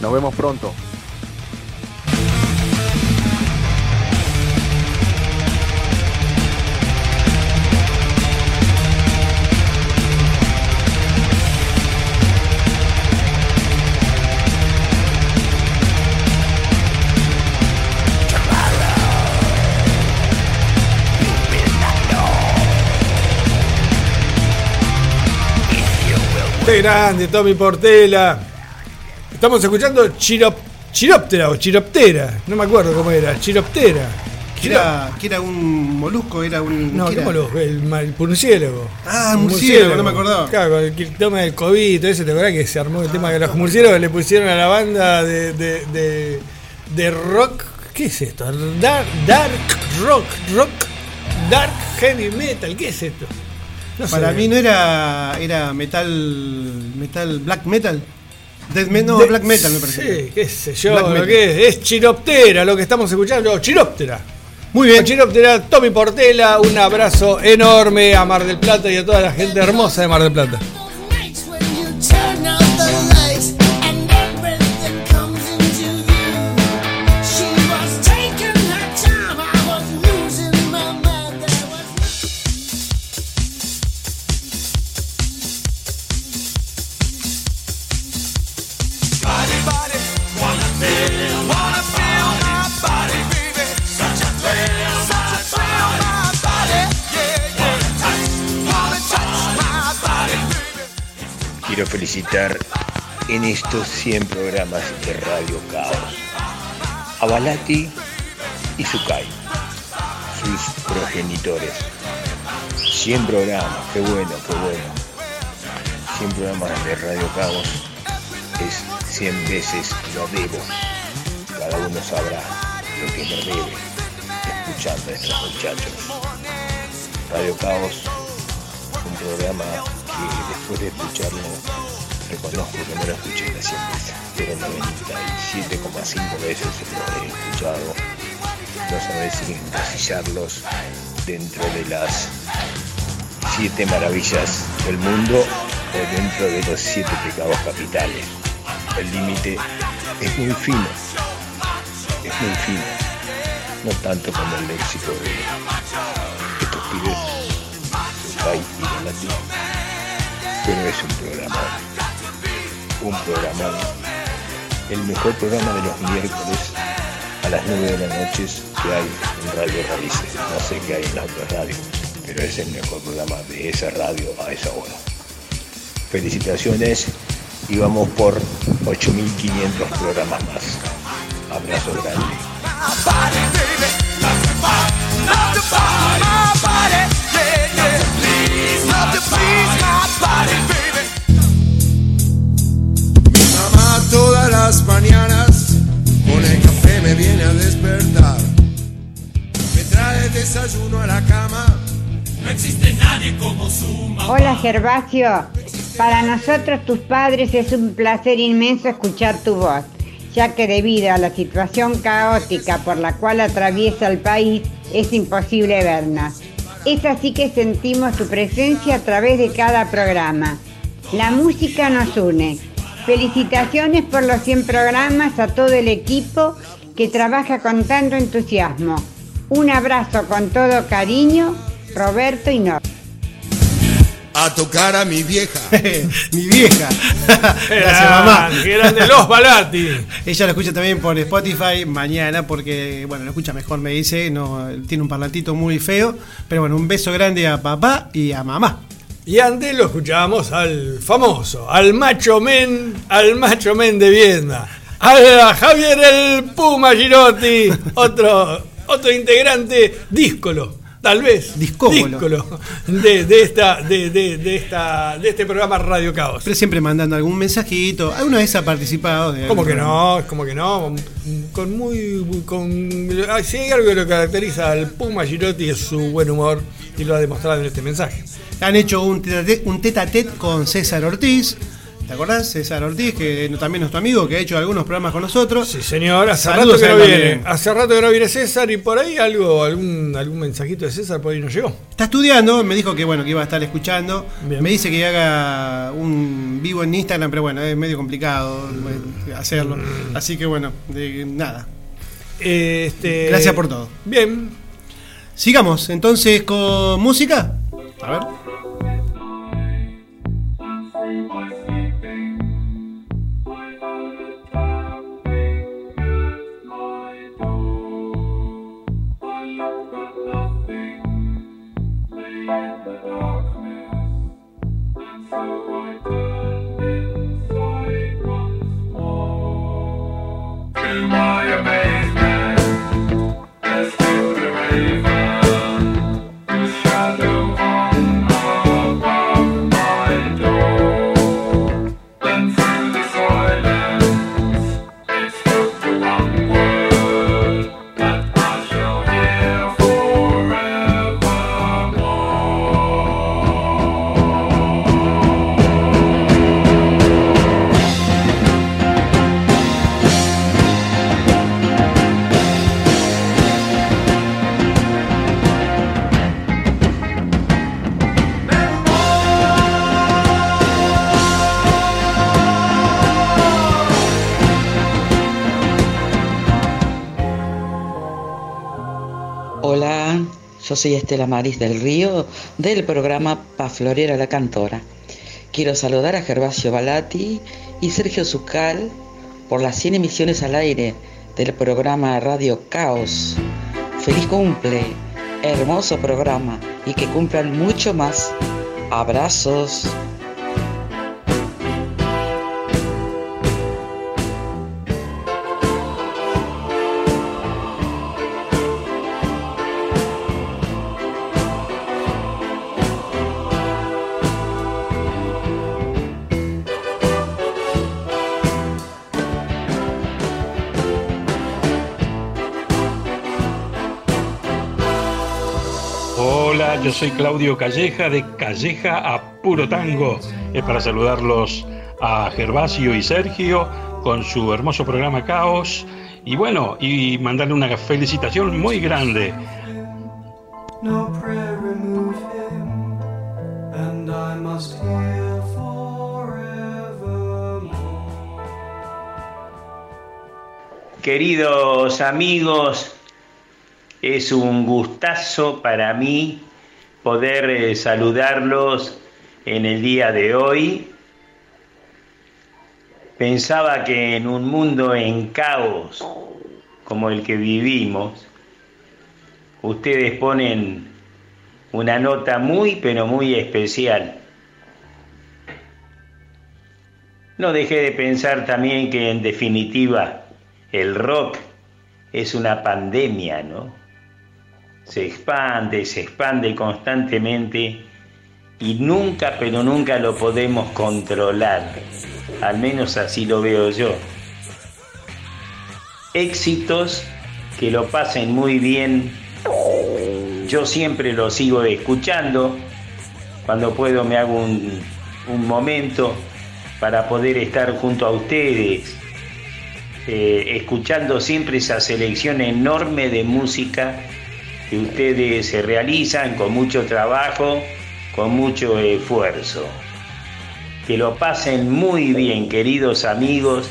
Nos vemos pronto. Qué grande, Tommy Portela. Estamos escuchando Chirop, Chiroptera o Chiroptera. No me acuerdo cómo era. Chiroptera. Que era, que era un molusco, era un. No, ¿qué ¿qué era? molusco? El, el murciélago. Ah, el murciélago, no me acordaba. Claro, con el tema del COVID y todo eso, ¿te acordás que se armó el tema que los murciélagos le pusieron a la banda de, de, de, de rock? ¿Qué es esto? Dark, dark rock, rock, dark heavy metal, ¿qué es esto? <laughs> Para mí no era. Era metal. Metal. Black metal. Death no, De- black metal me parece. Sí, qué sé yo, Black lo metal. que es, es Chiroptera lo que estamos escuchando, Chiroptera. Muy bien. Chiroptera, Tommy Portela, un abrazo enorme a Mar del Plata y a toda la gente hermosa de Mar del Plata. Felicitar en estos 100 programas de Radio Caos a Balati y Sukai, sus progenitores. 100 programas, qué bueno, qué bueno. 100 programas de Radio Caos es 100 veces lo debo. Cada uno sabrá lo que me debe escuchando a estos muchachos. Radio Caos, un programa que después de escucharlo reconozco que no lo escuché las 100 veces, pero 97,5 veces lo he escuchado. No sabés si encasillarlos dentro de las siete maravillas del mundo o dentro de los siete pecados capitales. El límite es muy fino, es muy fino. no tanto como el léxico de estos pibes, Sukai y Galati, pero es un programa, un programa, el mejor programa de los miércoles a las 9 de la noche que hay en Radio Raíces. No sé qué hay en la otra radio, pero es el mejor programa de esa radio a esa hora. Felicitaciones y vamos por 8.500 programas más. Abrazo grande. Mi mamá todas las mañanas con el café me viene a despertar. Me trae desayuno a la cama. No existe nadie como su mamá. Hola Gervasio, para nosotros tus padres es un placer inmenso escuchar tu voz, ya que debido a la situación caótica por la cual atraviesa el país es imposible vernos. Es así que sentimos tu presencia a través de cada programa. La música nos une. Felicitaciones por los 100 programas a todo el equipo que trabaja con tanto entusiasmo. Un abrazo con todo cariño, Roberto y Nor. A tocar a mi vieja. <laughs> Mi vieja. <laughs> Gracias, mamá. grande los Balati. Ella lo escucha también por Spotify mañana porque, bueno, lo escucha mejor, me dice. No, tiene un parlantito muy feo. Pero bueno, un beso grande a papá y a mamá. Y antes lo escuchábamos al famoso, al macho men, al macho men de Viedma, a Javier el Puma Girotti, otro, otro integrante díscolo, tal vez Discóbolo. díscolo de, de esta, de, de- de esta, de este programa Radio Caos. Pero siempre mandando algún mensajito. ¿Alguna vez ha participado? De ¿Cómo algún que no? ¿Cómo que no? Con muy. Con, si hay algo que lo caracteriza al Puma Girotti es su buen humor y lo ha demostrado en este mensaje. Han hecho un tete- un tete a tete con César Ortiz. ¿Te acordás? César Ortiz, que también es nuestro amigo, que ha hecho algunos programas con nosotros. Sí, señor, hace Saludos rato que no viene. también. Hace rato que no viene César y por ahí algo, algún, algún mensajito de César por ahí nos llegó. Está estudiando, me dijo que bueno, que iba a estar escuchando. Bien. Me dice que haga un vivo en Instagram, pero bueno, es medio complicado eh, hacerlo. Mm. Así que bueno, de- nada. Este, Gracias por todo. Bien. Sigamos entonces con música. A ver. Soy Estela Maris del Río del programa Pa Florera la Cantora. Quiero saludar a Gervasio Balati y Sergio Zucal por las 100 emisiones al aire del programa Radio Caos. Feliz cumple, hermoso programa y que cumplan mucho más. Abrazos. Yo soy Claudio Calleja de Calleja a Puro Tango. Es para saludarlos a Gervasio y Sergio con su hermoso programa Caos. Y bueno, y mandarle una felicitación muy grande. No prayer remove him, and I must hear forevermore. Queridos amigos Es un gustazo para mí poder eh, saludarlos en el día de hoy. Pensaba que en un mundo en caos como el que vivimos, ustedes ponen una nota muy pero muy especial. No dejé de pensar también que en definitiva el rock es una pandemia, ¿no? Se expande, se expande constantemente y nunca, pero nunca lo podemos controlar. Al menos así lo veo yo. Éxitos que lo pasen muy bien. Yo siempre lo sigo escuchando. Cuando puedo me hago un, un momento para poder estar junto a ustedes, eh, escuchando siempre esa selección enorme de música que ustedes se realizan con mucho trabajo, con mucho esfuerzo. Que lo pasen muy bien, queridos amigos,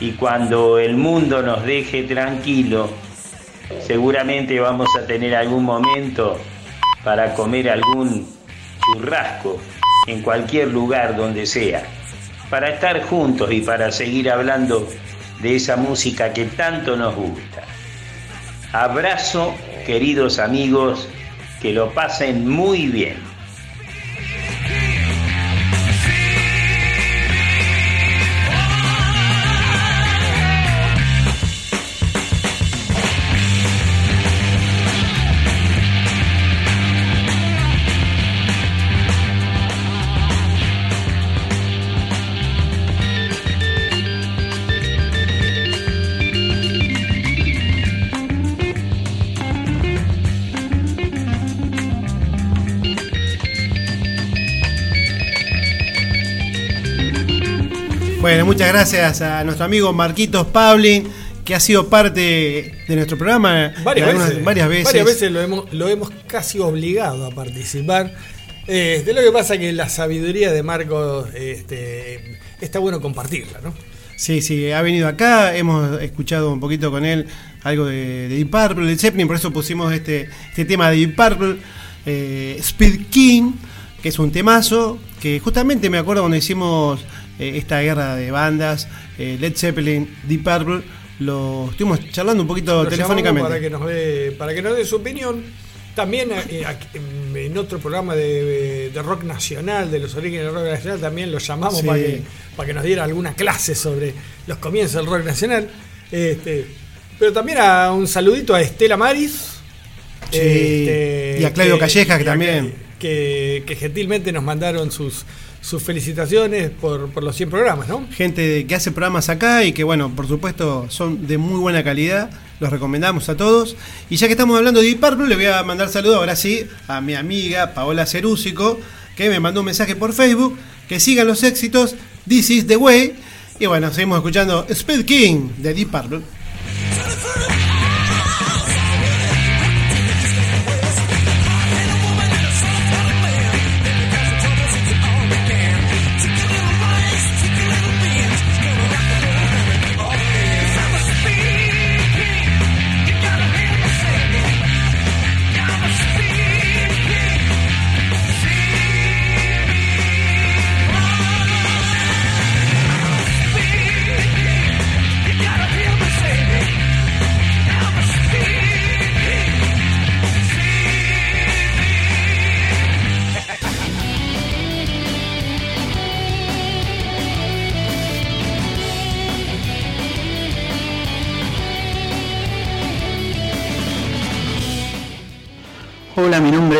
y cuando el mundo nos deje tranquilo, seguramente vamos a tener algún momento para comer algún churrasco en cualquier lugar donde sea, para estar juntos y para seguir hablando de esa música que tanto nos gusta. Abrazo, queridos amigos, que lo pasen muy bien. Bueno, muchas gracias a nuestro amigo Marquitos Pablin, que ha sido parte de nuestro programa Varias algunas- veces, varias veces. varias veces lo hemos, lo hemos casi obligado a participar. Eh, de lo que pasa que la sabiduría de Marcos este, está bueno compartirla, ¿no? Sí, sí, ha venido acá, hemos escuchado un poquito con él algo de, de Deep Purple, de Zeppelin, por eso pusimos este, este tema de Deep Purple, eh, Speed King, que es un temazo, que justamente me acuerdo cuando hicimos eh, esta guerra de bandas, eh, Led Zeppelin, Deep Purple, lo estuvimos charlando un poquito Lo telefónicamente. Para que nos dé, para que nos dé su opinión. También eh, en- otro programa de, de rock nacional, de los orígenes del rock nacional, también lo llamamos Sí. para, que, para que nos diera alguna clase sobre los comienzos del rock nacional. Este, pero también a un saludito a Estela Maris. Sí, este, y a Claudio Calleja, que y a- también. Que, que gentilmente nos mandaron sus, sus felicitaciones por, por los 100 programas, ¿no? gente que hace programas acá y que, bueno, por supuesto, son de muy buena calidad. Los recomendamos a todos. Y ya que estamos hablando de Deep Purple, le voy a mandar saludos ahora sí a mi amiga Paola Cerúsico, que me mandó un mensaje por Facebook. Que sigan los éxitos. This is the way. Y bueno, seguimos escuchando Speed King de Deep Purple.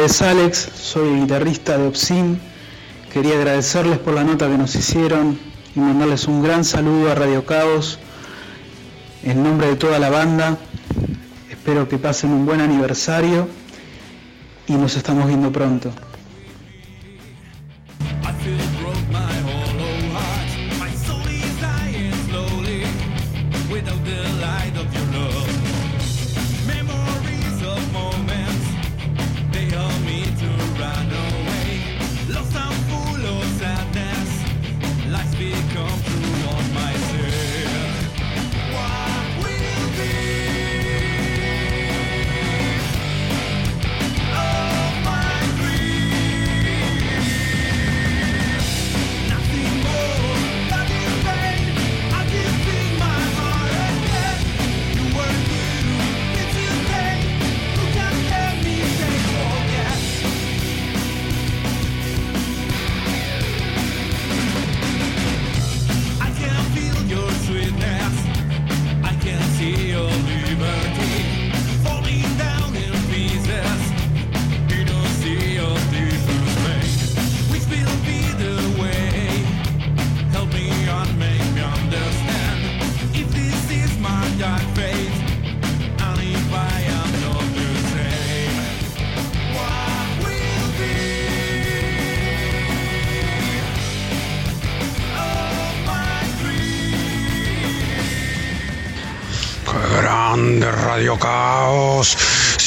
Es Alex, soy guitarrista de Obscene. Quería agradecerles por la nota que nos hicieron y mandarles un gran saludo a Radio Caos en nombre de toda la banda. Espero que pasen un buen aniversario y nos estamos viendo pronto.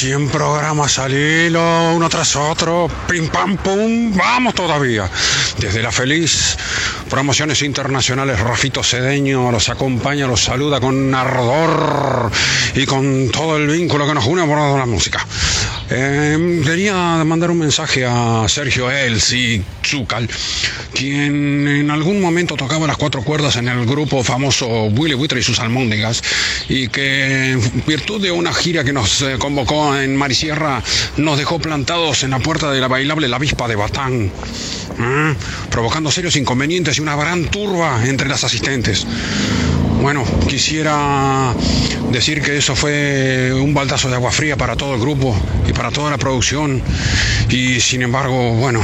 100 programas al hilo, uno tras otro. Pim pam pum. Vamos todavía. Desde la feliz Promociones Internacionales, Rafito Cedeño los acompaña, los saluda con ardor y con todo el vínculo que nos une por la música. Eh, quería mandar un mensaje a Sergio Elsi Zucal, quien en algún momento tocaba las cuatro cuerdas en el grupo famoso Willy Buitre y sus almóndigas, y que en virtud de una gira que nos eh, convocó en Marisierra, nos dejó plantados en la puerta de la bailable La Vispa de Batán, ¿eh? provocando serios inconvenientes y una gran turba entre las asistentes. Bueno, quisiera decir que eso fue un baldazo de agua fría para todo el grupo y para toda la producción. Y sin embargo, bueno,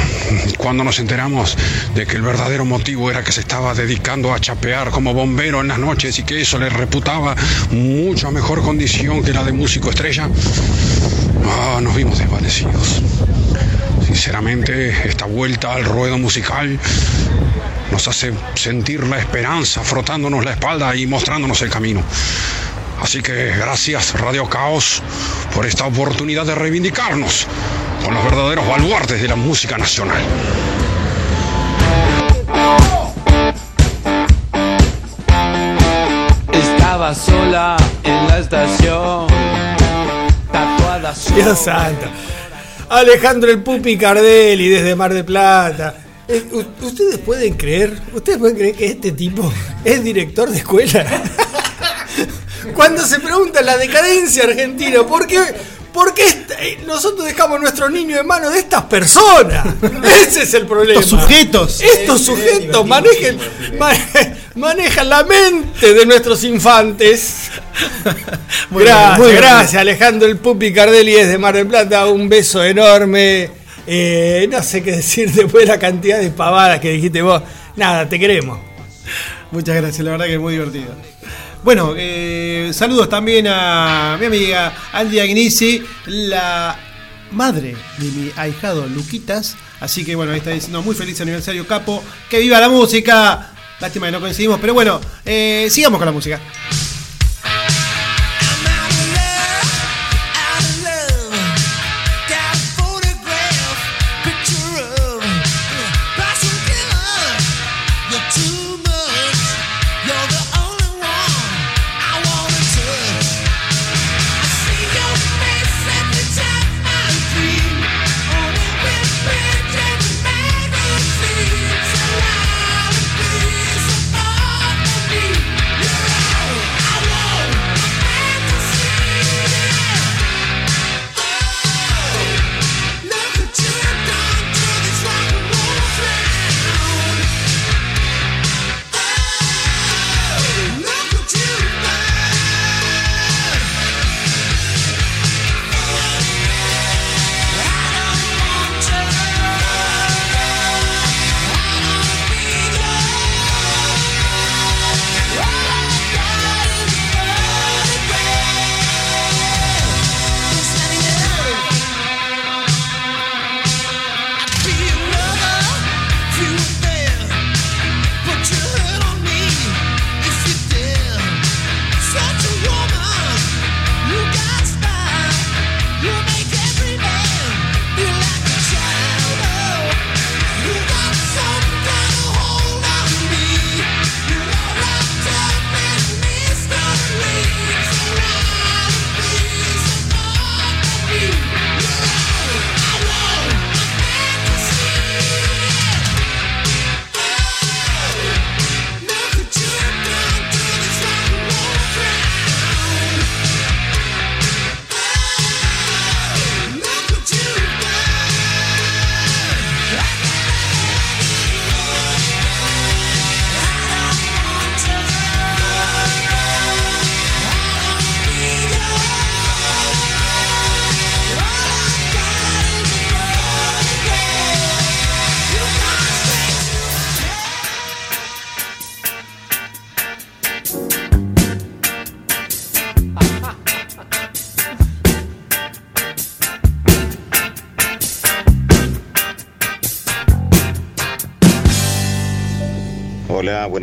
cuando nos enteramos de que el verdadero motivo era que se estaba dedicando a chapear como bombero en las noches y que eso le reputaba mucha mejor condición que la de músico estrella, ah, nos vimos desvanecidos. Sinceramente, esta vuelta al ruedo musical nos hace sentir la esperanza frotándonos la espalda y mostrándonos el camino. Así que gracias Radio Caos por esta oportunidad de reivindicarnos con los verdaderos baluartes de la música nacional. Estaba sola en la estación, tatuada Dios santo. Alejandro el Pupi Cardelli desde Mar de Plata. Eh, ¿Ustedes pueden creer? ¿Ustedes pueden creer que este tipo es director de escuela? <laughs> Cuando se pregunta la decadencia argentina, ¿por qué, por qué esta- eh, nosotros dejamos nuestros niños en manos de estas personas? <laughs> Ese es el problema. Estos sujetos. Estos sujetos manejan, ma- <laughs> manejan la mente de nuestros infantes. Muy bien, gracias, bien. gracias Alejandro el Pupi Cardelli desde Mar del Plata. Un beso enorme. Eh, no sé qué decir <laughs> después de la cantidad de pavadas que dijiste vos. Nada, te queremos. Muchas gracias, la verdad que es muy divertido. Bueno, eh, saludos también a mi amiga Andy Agnisi, la madre de mi ahijado Luquitas. Así que bueno, ahí está diciendo muy feliz aniversario Capo. ¡Que viva la música! Lástima que no coincidimos, pero bueno, eh, sigamos con la música.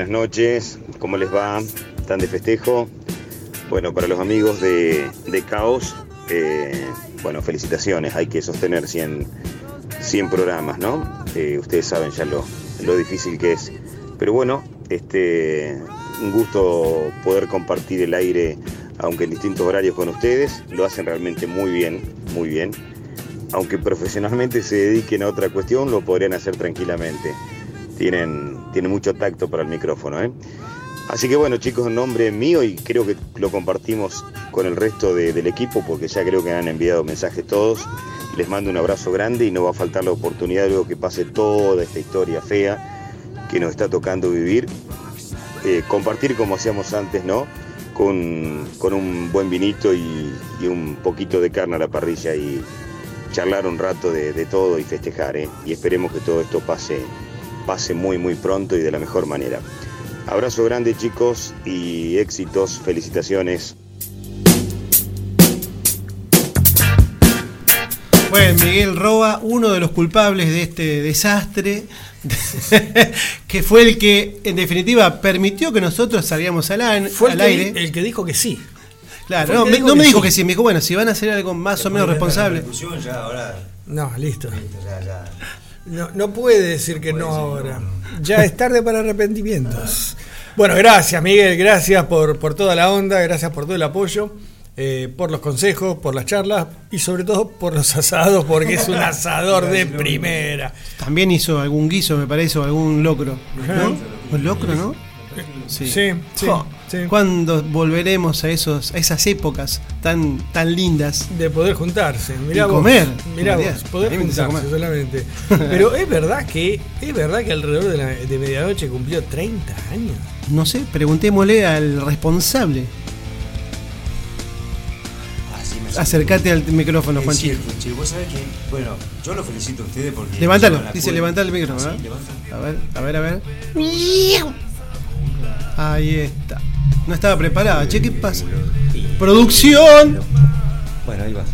Buenas noches. ¿Cómo les va? ¿Están de festejo? Bueno, para los amigos de, Caos, eh, bueno, felicitaciones. Hay que sostener 100, 100 programas, ¿no? Eh, ustedes saben ya lo, lo difícil que es. Pero bueno, este, un gusto poder compartir el aire, aunque en distintos horarios con ustedes. Lo hacen realmente muy bien, muy bien. Aunque profesionalmente se dediquen a otra cuestión, lo podrían hacer tranquilamente. Tienen, tienen mucho tacto para el micrófono, ¿eh? Así que bueno chicos, en nombre mío y creo que lo compartimos con el resto de- del equipo porque ya creo que han enviado mensajes todos. Les mando un abrazo grande y no va a faltar la oportunidad luego que pase toda esta historia fea que nos está tocando vivir. Eh, compartir como hacíamos antes, ¿no? Con, con un buen vinito y, y un poquito de carne a la parrilla y charlar un rato de, de todo y festejar, ¿eh? Y esperemos que todo esto pase, pase muy muy pronto y de la mejor manera. Abrazo grande chicos y éxitos, felicitaciones. Bueno, Miguel Roba, uno de los culpables de este desastre, <laughs> que fue el que, en definitiva, permitió que nosotros salíamos al, an- Fue el al que, aire. el que dijo que sí. Claro, no, que me, dijo no me que dijo sí. que sí, me dijo, bueno, si van a hacer algo más o menos responsable. Ya, ahora, No, listo. ya, ya. No, no puede decir que no ahora. Ya es tarde para arrepentimientos. Bueno, gracias Miguel, gracias por, por toda la onda, gracias por todo el apoyo, eh, por los consejos, por las charlas y sobre todo por los asados, porque es un asador <laughs> de primera. También hizo algún guiso, me parece, o algún locro. ¿no? ¿Un locro, no? Sí, sí, Jo, ¿Cuándo volveremos a esos, a esas épocas tan, tan lindas? De poder juntarse, mirá y vos, comer. mirá vos, poder juntarse comer. solamente. <laughs> Pero es verdad que es verdad que alrededor de, la, de medianoche cumplió 30 años. No sé, preguntémosle al responsable. Me Acércate al micrófono, che, vos sabés que, bueno, yo lo felicito a ustedes porque. Levántalo, dice levantar el micrófono. Ah, sí. A ver, a ver, a ver. Ahí está. No estaba preparada. Che, ¿qué pasa? ¡Producción! Bueno, ahí vas.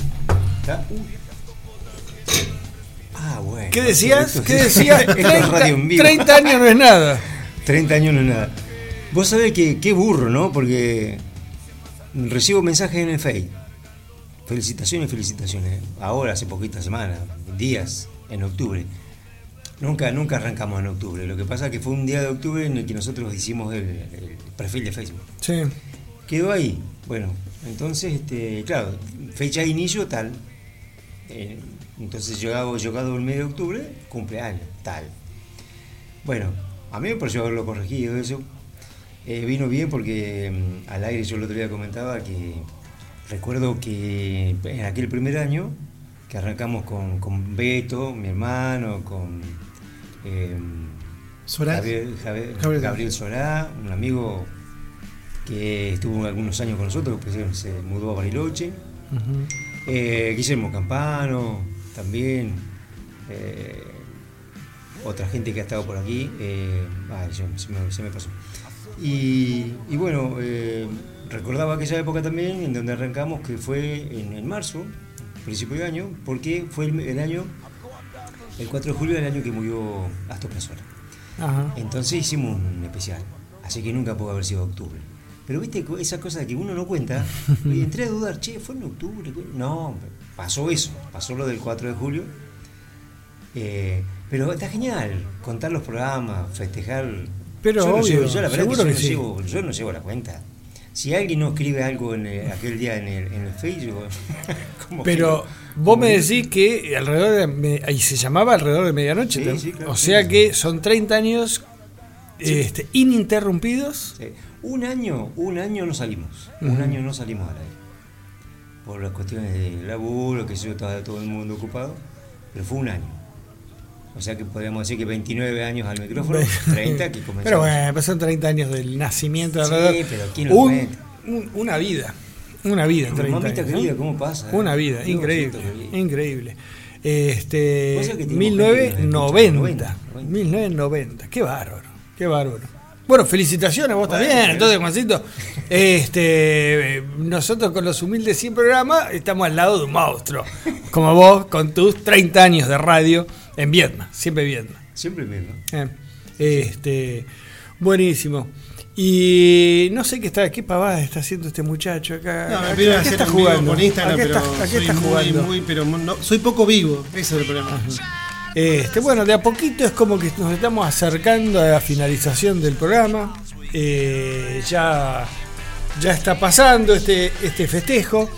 Ah, bueno. ¿Qué decías? ¿Qué decías? esto es 30, <laughs> radio en vivo. 30 años no es nada. <laughs> 30 años no es nada. Vos sabés que qué burro, ¿no? Porque recibo mensajes en el Face. Felicitaciones, felicitaciones. Ahora, hace poquitas semanas, días, en octubre. Nunca, nunca arrancamos en octubre. Lo que pasa es que fue un día de octubre en el que nosotros hicimos el, el perfil de Facebook. Sí. Quedó ahí. Bueno, entonces, este, claro, fecha de inicio tal. Eh, entonces llegado, llegado el mes de octubre, cumpleaños, tal. Bueno, a mí me pareció haberlo corregido eso. Eh, vino bien porque mm, al aire yo el otro día comentaba que recuerdo que en aquel primer año que arrancamos con, con Beto, mi hermano, con eh, Solá. Javier, Javier- Gabriel. Gabriel Solá, un amigo que estuvo algunos años con nosotros, pues eh, se mudó a Bariloche. Eh, Guillermo Campano, también. eh, otra gente que ha estado por aquí. eh, ay, yo- se, me, se me pasó. Y, y bueno, recordaba aquella época también en donde arrancamos, que fue en, en marzo, principio de año, porque fue el, el año, el 4 de julio del año que murió Astor Piazzolla. Ajá. Entonces hicimos un especial, así que nunca pudo haber sido octubre. Pero viste, co- esa cosa que uno no cuenta, <laughs> y entré a dudar, che, ¿fue en octubre? No, pasó eso, pasó lo del 4 de julio. Eh, pero está genial contar los programas, festejar. Pero yo, no obvio, llevo- yo la verdad que yo, no sí. llevo, yo no llevo la cuenta. Si alguien no escribe algo en el- aquel día en el, en el Facebook, <laughs> Pero que- vos me decís que alrededor de. y se llamaba alrededor de medianoche. Sí, sí, claro, o sí. sea que son 30 años este, ininterrumpidos. Un año, un año no salimos. Un año no salimos al aire. Por las cuestiones de laburo, que yo estaba todo el mundo ocupado. Pero fue un año. O sea que podríamos decir que 29 años al micrófono, 30 que comenzamos. Pero bueno, pues son 30 años del nacimiento de Sí, alrededor. pero ¿quién lo Un- un- una vida. Una vida, en 30 Mamita años, ¿no? querida, ¿cómo pasa? Una vida, increíble. Increíble. Este, Vos sabés que tenemos gente que nos escucha, 1990. 1990. Qué bárbaro. Qué bárbaro. Bueno, felicitaciones vos Bueno, también, entonces, Juancito. Este, nosotros con los humildes 100 programas estamos al lado de un monstruo. Como vos, con tus 30 años de radio en Vietnam, siempre Vietnam. Siempre mismo. Eh, Este, Buenísimo. Y no sé qué está, qué pavada está haciendo este muchacho acá. No, me ¿A pidieron qué hacer está jugando? por Instagram, ¿A qué pero está, a qué soy está muy, jugando? muy, pero no, soy poco vivo, ese es el problema. Este, bueno, de a poquito es como que nos estamos acercando a la finalización del programa. Eh, ya, ya está pasando este, este festejo.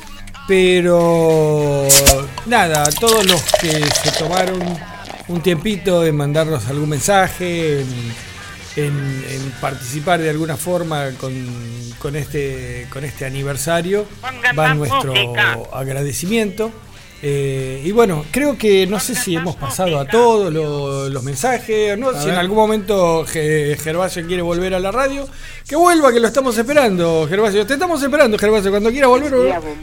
Pero nada, a todos los que se tomaron un tiempito de mandarnos algún mensaje, en, en- en participar de alguna forma con, con este, con este aniversario, va nuestro agradecimiento. Eh, y bueno, creo que no sé si hemos pasado a todos lo- los mensajes, ¿no? A si en algún momento Ge- Gervasio quiere volver a la radio, que vuelva, que lo estamos esperando, Gervasio. Te estamos esperando, Gervasio. Cuando quiera volver,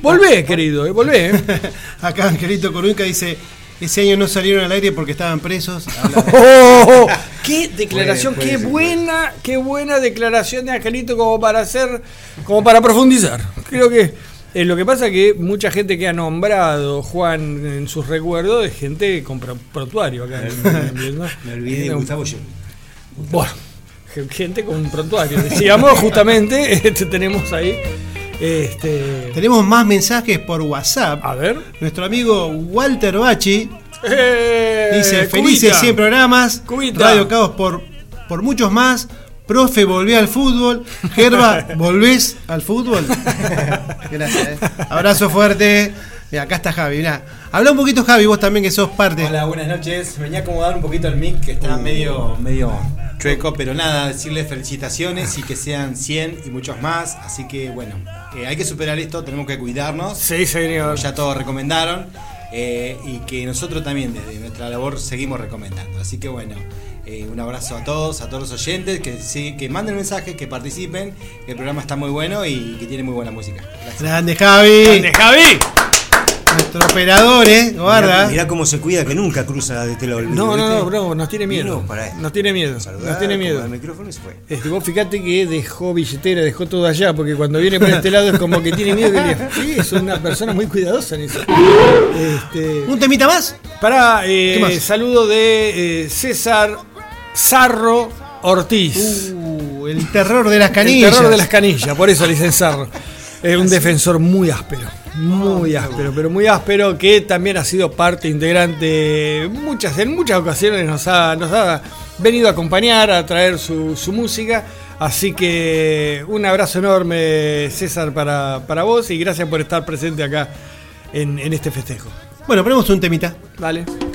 volvé, querido, eh, volvé. eh. <laughs> Acá Angelito Coruñca dice, ese año no salieron al aire porque estaban presos. <laughs> Oh, qué declaración, Puede- qué puede ser. buena, qué buena declaración de Angelito como para hacer, como para profundizar. Creo que eh, lo que pasa es que mucha gente que ha nombrado Juan en sus recuerdos es gente con pro- prontuario acá. en- <laughs> en- ¿no? Me olvidé de No. Gustavo Yo. Bueno, ge- gente con prontuario. Decíamos justamente, <laughs> este, tenemos ahí. Este, Tenemos más mensajes por WhatsApp. A ver. Nuestro amigo Walter Bachi Eh, dice: Felices Cubita. 100 programas. Cubita. Radio Caos por, por muchos más. Profe, volví al fútbol. Gerba, <laughs> ¿volvés al fútbol? <laughs> Gracias. eh. Abrazo fuerte. Mira, acá está Javi. Mirá. Habla un poquito, Javi, vos también que sos parte. Hola, buenas noches. Venía a acomodar un poquito el mic que está medio, medio chueco, pero nada, decirles felicitaciones y que sean 100 y muchos más. Así que bueno, eh, hay que superar esto, tenemos que cuidarnos. Sí, señor. Ya todos recomendaron. eh, y que nosotros también desde nuestra labor seguimos recomendando. Así que bueno, eh, un abrazo a todos, a todos los oyentes, que, sí, que manden mensajes, que participen, que el programa está muy bueno y que tiene muy buena música. Gracias. Grande Javi. Grande Javi. Nuestro operador, eh. Guarda. Mirá, mirá cómo se cuida que nunca cruza de este lado. No, no, no, bro, nos tiene miedo. Nos tiene miedo. saludar, Nos tiene miedo. el micrófono y se fue. Este, vos fíjate que dejó billetera, dejó todo allá, porque cuando viene por este lado es como que tiene miedo que le. <laughs> Sí, es una persona muy cuidadosa en eso. Este, ¿Un temita más? Para, ¿Qué más? saludo de eh, César Zarro Ortiz. Uh, el terror de las canillas. El terror de las canillas, por eso le dicen Zarro. Es un defensor muy áspero, muy áspero, pero muy áspero, que también ha sido parte integrante, muchas, en muchas ocasiones nos ha, nos ha venido a acompañar, a traer su, su música. Así que un abrazo enorme, César, para, para vos y gracias por estar presente acá en, en este festejo. Bueno, ponemos un temita. Dale.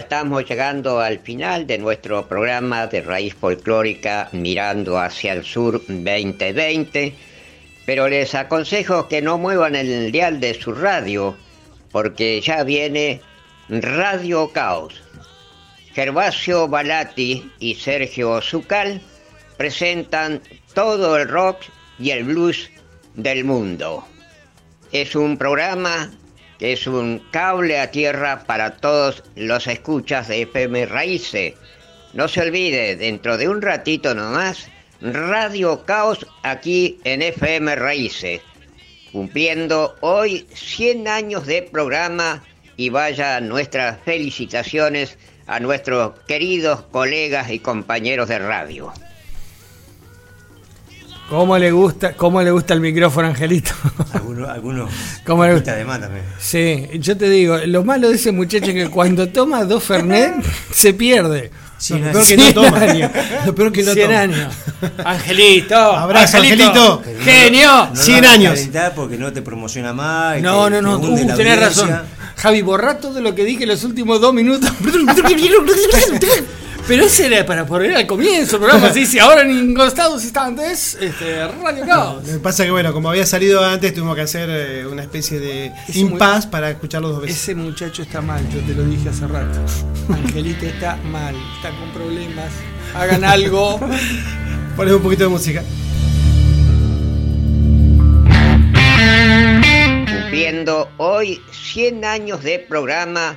Estamos llegando al final de nuestro programa de raíz folclórica Mirando hacia el Sur 2020, pero les aconsejo que no muevan el dial de su radio, porque ya viene Radio Caos. Gervasio Balati y Sergio Zucal presentan todo el rock y el blues del mundo. Es un programa es un cable a tierra para todos los escuchas de FM Raíces. No se olvide, dentro de un ratito nomás, Radio Caos aquí en FM Raíces, cumpliendo hoy 100 años de programa y vaya nuestras felicitaciones a nuestros queridos colegas y compañeros de radio. ¿Cómo le gusta, cómo le gusta el micrófono, Angelito? <laughs> Algunos, algunos ¿Cómo le poquita de más también. Sí, yo te digo, lo malo de ese muchacho es que cuando toma dos Fernet <laughs> se pierde. Cien lo peor que años. no toma. Cien <laughs> Lo peor que no 100 toma. años. Angelito. Abrazo, Angelito. No- Genio. no lo 100 hagas años. porque no te promociona más. y No, te- no, no, hunde uh, tenés razón. Javi, borrá todo lo que dije en los últimos dos minutos. Pero ese era para poner al comienzo el programa. Sí, sí, ahora en constados instantes, este, Radio Caos. Lo que pasa que, bueno, como había salido antes, tuvimos que hacer eh, una especie de Ese impas para escucharlo dos veces. Ese muchacho está mal, yo te lo dije hace rato. <laughs> Angelito está mal, está con problemas. Hagan algo. <laughs> Ponemos un poquito de música. Cumpliendo hoy 100 años de programa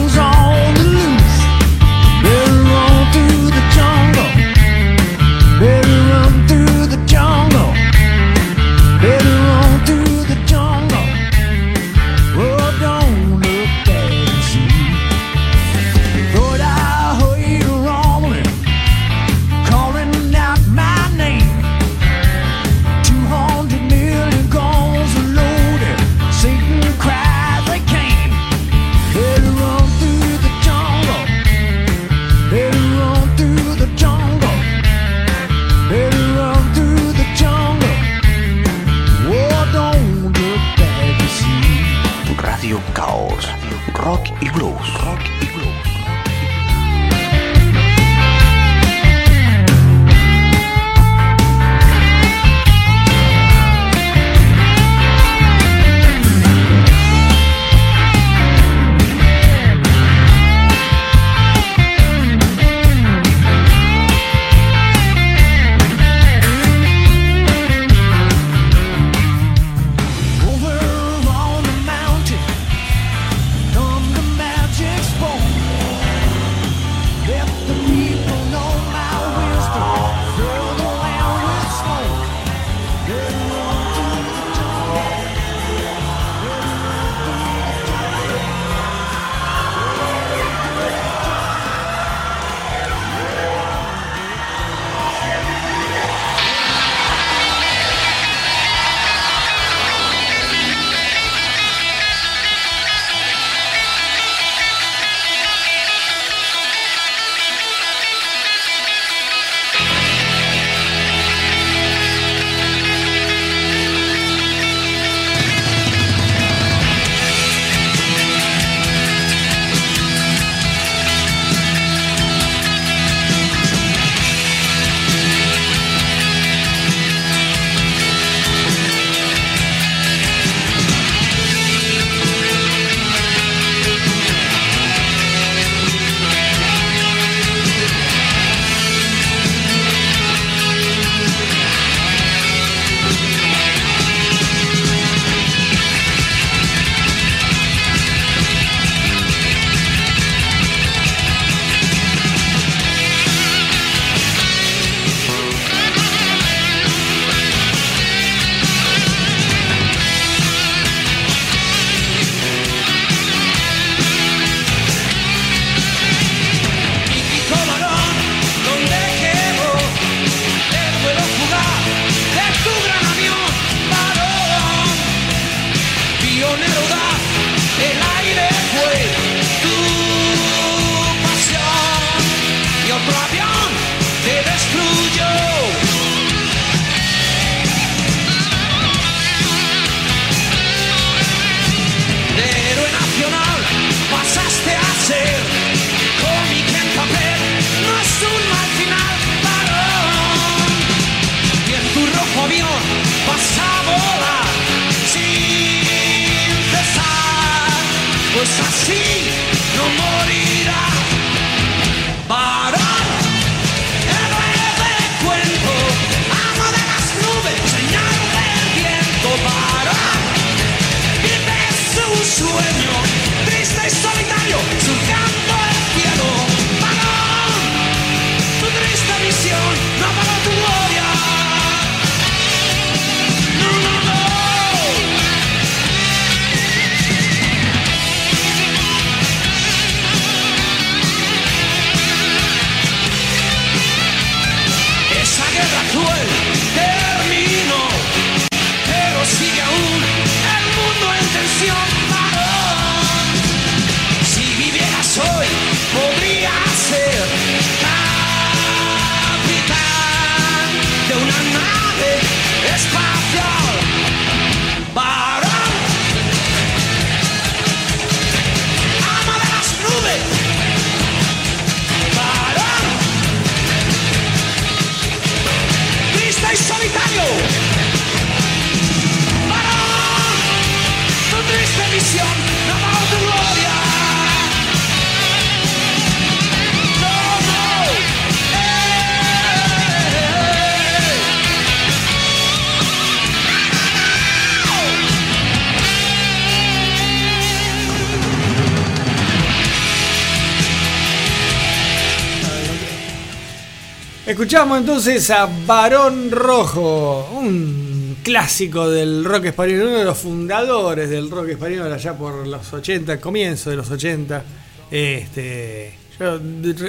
Escuchamos entonces a Barón Rojo, un clásico del rock español, uno de los fundadores del rock español allá por los 80, comienzo de los 80. Este, yo-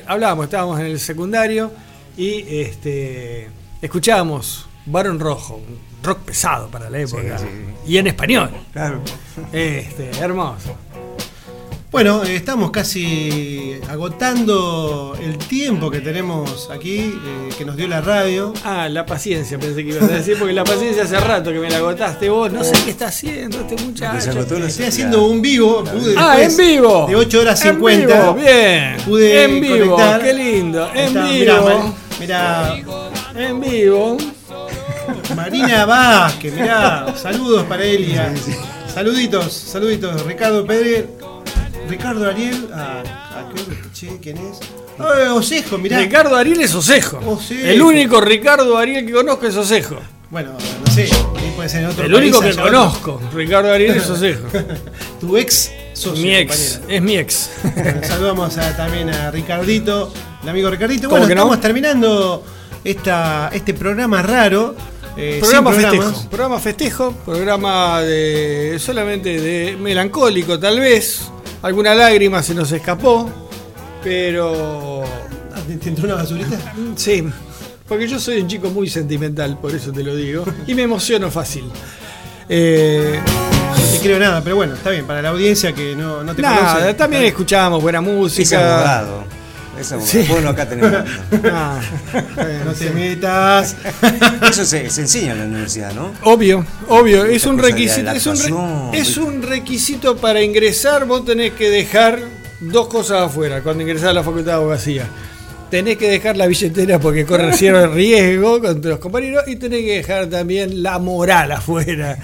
hablábamos, estábamos en el secundario y este, escuchábamos Barón Rojo, un rock pesado para la época. sí, Y en español. Claro. Este, hermoso. Bueno, estamos casi agotando el tiempo que tenemos aquí, eh, que nos dio la radio. Ah, la paciencia pensé que ibas a decir, porque la paciencia hace rato que me la agotaste vos. No sé qué está haciendo este muchacho. Estoy haciendo un vivo. Pude Ah, en vivo. De 8 horas En 50. vivo, bien. Pude en vivo, conectar. qué lindo. En está, vivo. Mirá, mirá, En vivo. Marina Vázquez, mirá. Saludos para Elia. Saluditos, saluditos. Ricardo Pedre. Ricardo Ariel. Ah, ¿qué- che, ¿quién es? Ah, Osejo, mirá. Ricardo Ariel es Osejo. Osejo. El único Ricardo Ariel que conozco es Osejo. Bueno, no sé. Puede ser en otro El único que conozco, Ricardo Ariel es Osejo. <laughs> tu ex socio. Mi ex, compañero. es mi ex. Bueno, <laughs> saludamos a- también a Ricardito, el amigo Ricardito. ¿Cómo Bueno, que no? estamos terminando esta, este programa raro. eh, Programa festejo, programa festejo, programa de solamente de melancólico tal vez, alguna lágrima se nos escapó, pero Ah, ¿Te, te entró una basurita? sí, porque yo soy un chico muy sentimental, por eso te lo digo, y me emociono fácil. Eh, No te creo nada, pero bueno, está bien, para la audiencia que no, no te nada, conoce. también escuchamos buena música. abogado. Es abogado. Sí. Bueno, acá tenemos. <laughs> Ah, No <laughs> te metas. <laughs> Eso se, se enseña en la universidad, ¿no? Obvio, obvio, es un requisito, es un, re- es un requisito para ingresar, vos tenés que dejar dos cosas afuera cuando ingresás a la facultad de abogacía. Tenés que dejar la billetera porque corre cierto riesgo contra los compañeros y tenés que dejar también la moral afuera.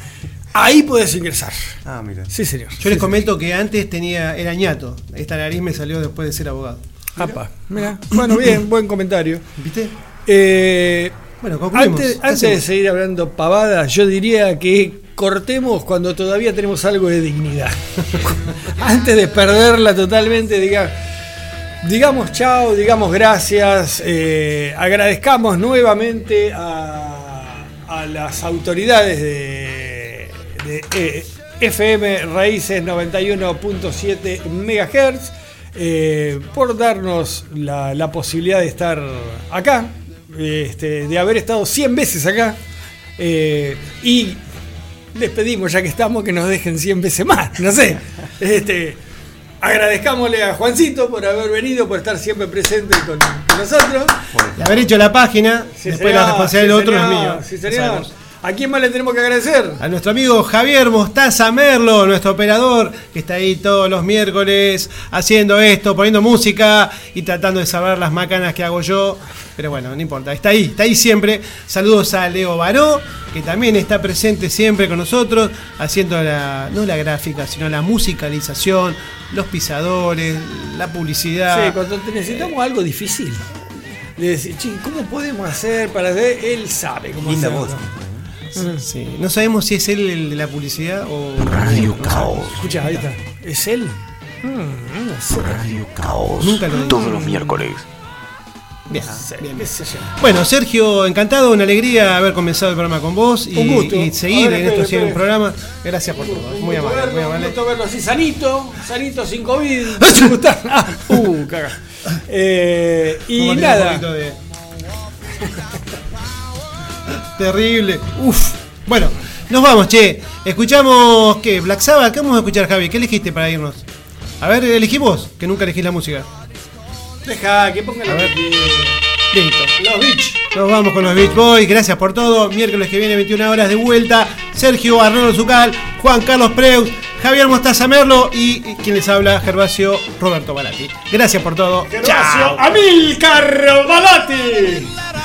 Ahí podés ingresar. Ah, mira. Sí, señor. Yo les comento que antes tenía era ñato. Esta nariz me salió después de ser abogado. Apa, mira. Bueno, bien, buen comentario. ¿Viste? Eh, Bueno, concluimos. antes, ¿Qué antes de seguir hablando pavadas, yo diría que cortemos cuando todavía tenemos algo de dignidad. <laughs> antes de perderla totalmente, diga, digamos chao, digamos gracias, eh, agradezcamos nuevamente a, a las autoridades de, de, eh, FM Raíces 91.7 MHz eh, por darnos la, la posibilidad de estar acá, este, de haber estado 100 veces acá. eh, y les pedimos, ya que estamos, que nos dejen 100 veces más. No sé. Este, agradezcámosle a Juancito por haber venido, por estar siempre presente con, con nosotros. De haber hecho la página, Sí, después señor, la responsabilidad del sí, otro señor, es mío. sí. ¿A quién más le tenemos que agradecer? A nuestro amigo Javier Mostaza Merlo, nuestro operador, que está ahí todos los miércoles haciendo esto, poniendo música y tratando de salvar las macanas que hago yo. Pero bueno, no importa, está ahí, está ahí siempre. Saludos a Leo Baró, que también está presente siempre con nosotros, haciendo la, no la gráfica, sino la musicalización, los pisadores, la publicidad. Sí, cuando te necesitamos algo difícil. Le decís, "Che, ¿cómo podemos hacer para hacer? Él sabe cómo Linda voz. Sí, No sabemos si es él el de la publicidad o. Radio Caos. Escucha, ahí está. ¿Es él? Mm, no sé. Radio Caos. Nunca lo Todos los miércoles. Bien, bien, yo. Bueno, Sergio, encantado, una alegría haber comenzado el programa con vos y, Un gusto. y seguir ver, en estos 100 espere. programas. Gracias por todo, muy Un amable, verlo, muy un amable. gusto verlo así, sanito, sanito, sin COVID, sin. <laughs> Ah, <laughs> uh, caga. Eh, y un nada, poquito de- Terrible. Uf. Bueno, nos vamos, che. Escuchamos, ¿qué? Black Sabbath, ¿qué vamos a escuchar, Javi? ¿Qué elegiste para irnos? A ver, elegí vos, que nunca elegís la música. deja que ponga la ver. Listo. los beach. Nos vamos con los Beach Boys, gracias por todo. Miércoles que viene, 21 horas de vuelta. Sergio Arnoldo Zucal, Juan Carlos Preus, Javier Mostaza Merlo y y quien les habla, Gervasio Roberto Balati. Gracias por todo. Gervasio Amilcar Balati.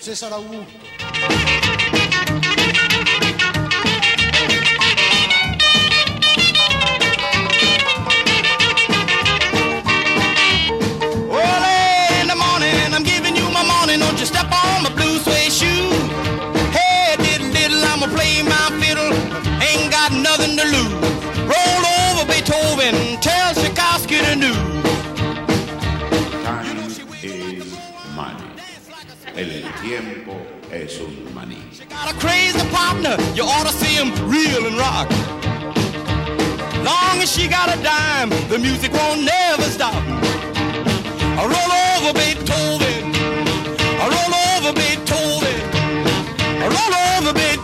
César Augusto. Early in the morning, I'm giving you my morning. Don't you step on my blue suede. Hey, diddle diddle, I'ma play my fiddle. Ain't got nothing to lose. a crazy partner. You ought to see him reel and rock. Long as she got a dime, the music won't never stop. I roll over Beethoven. I roll over Beethoven. I roll over Beethoven.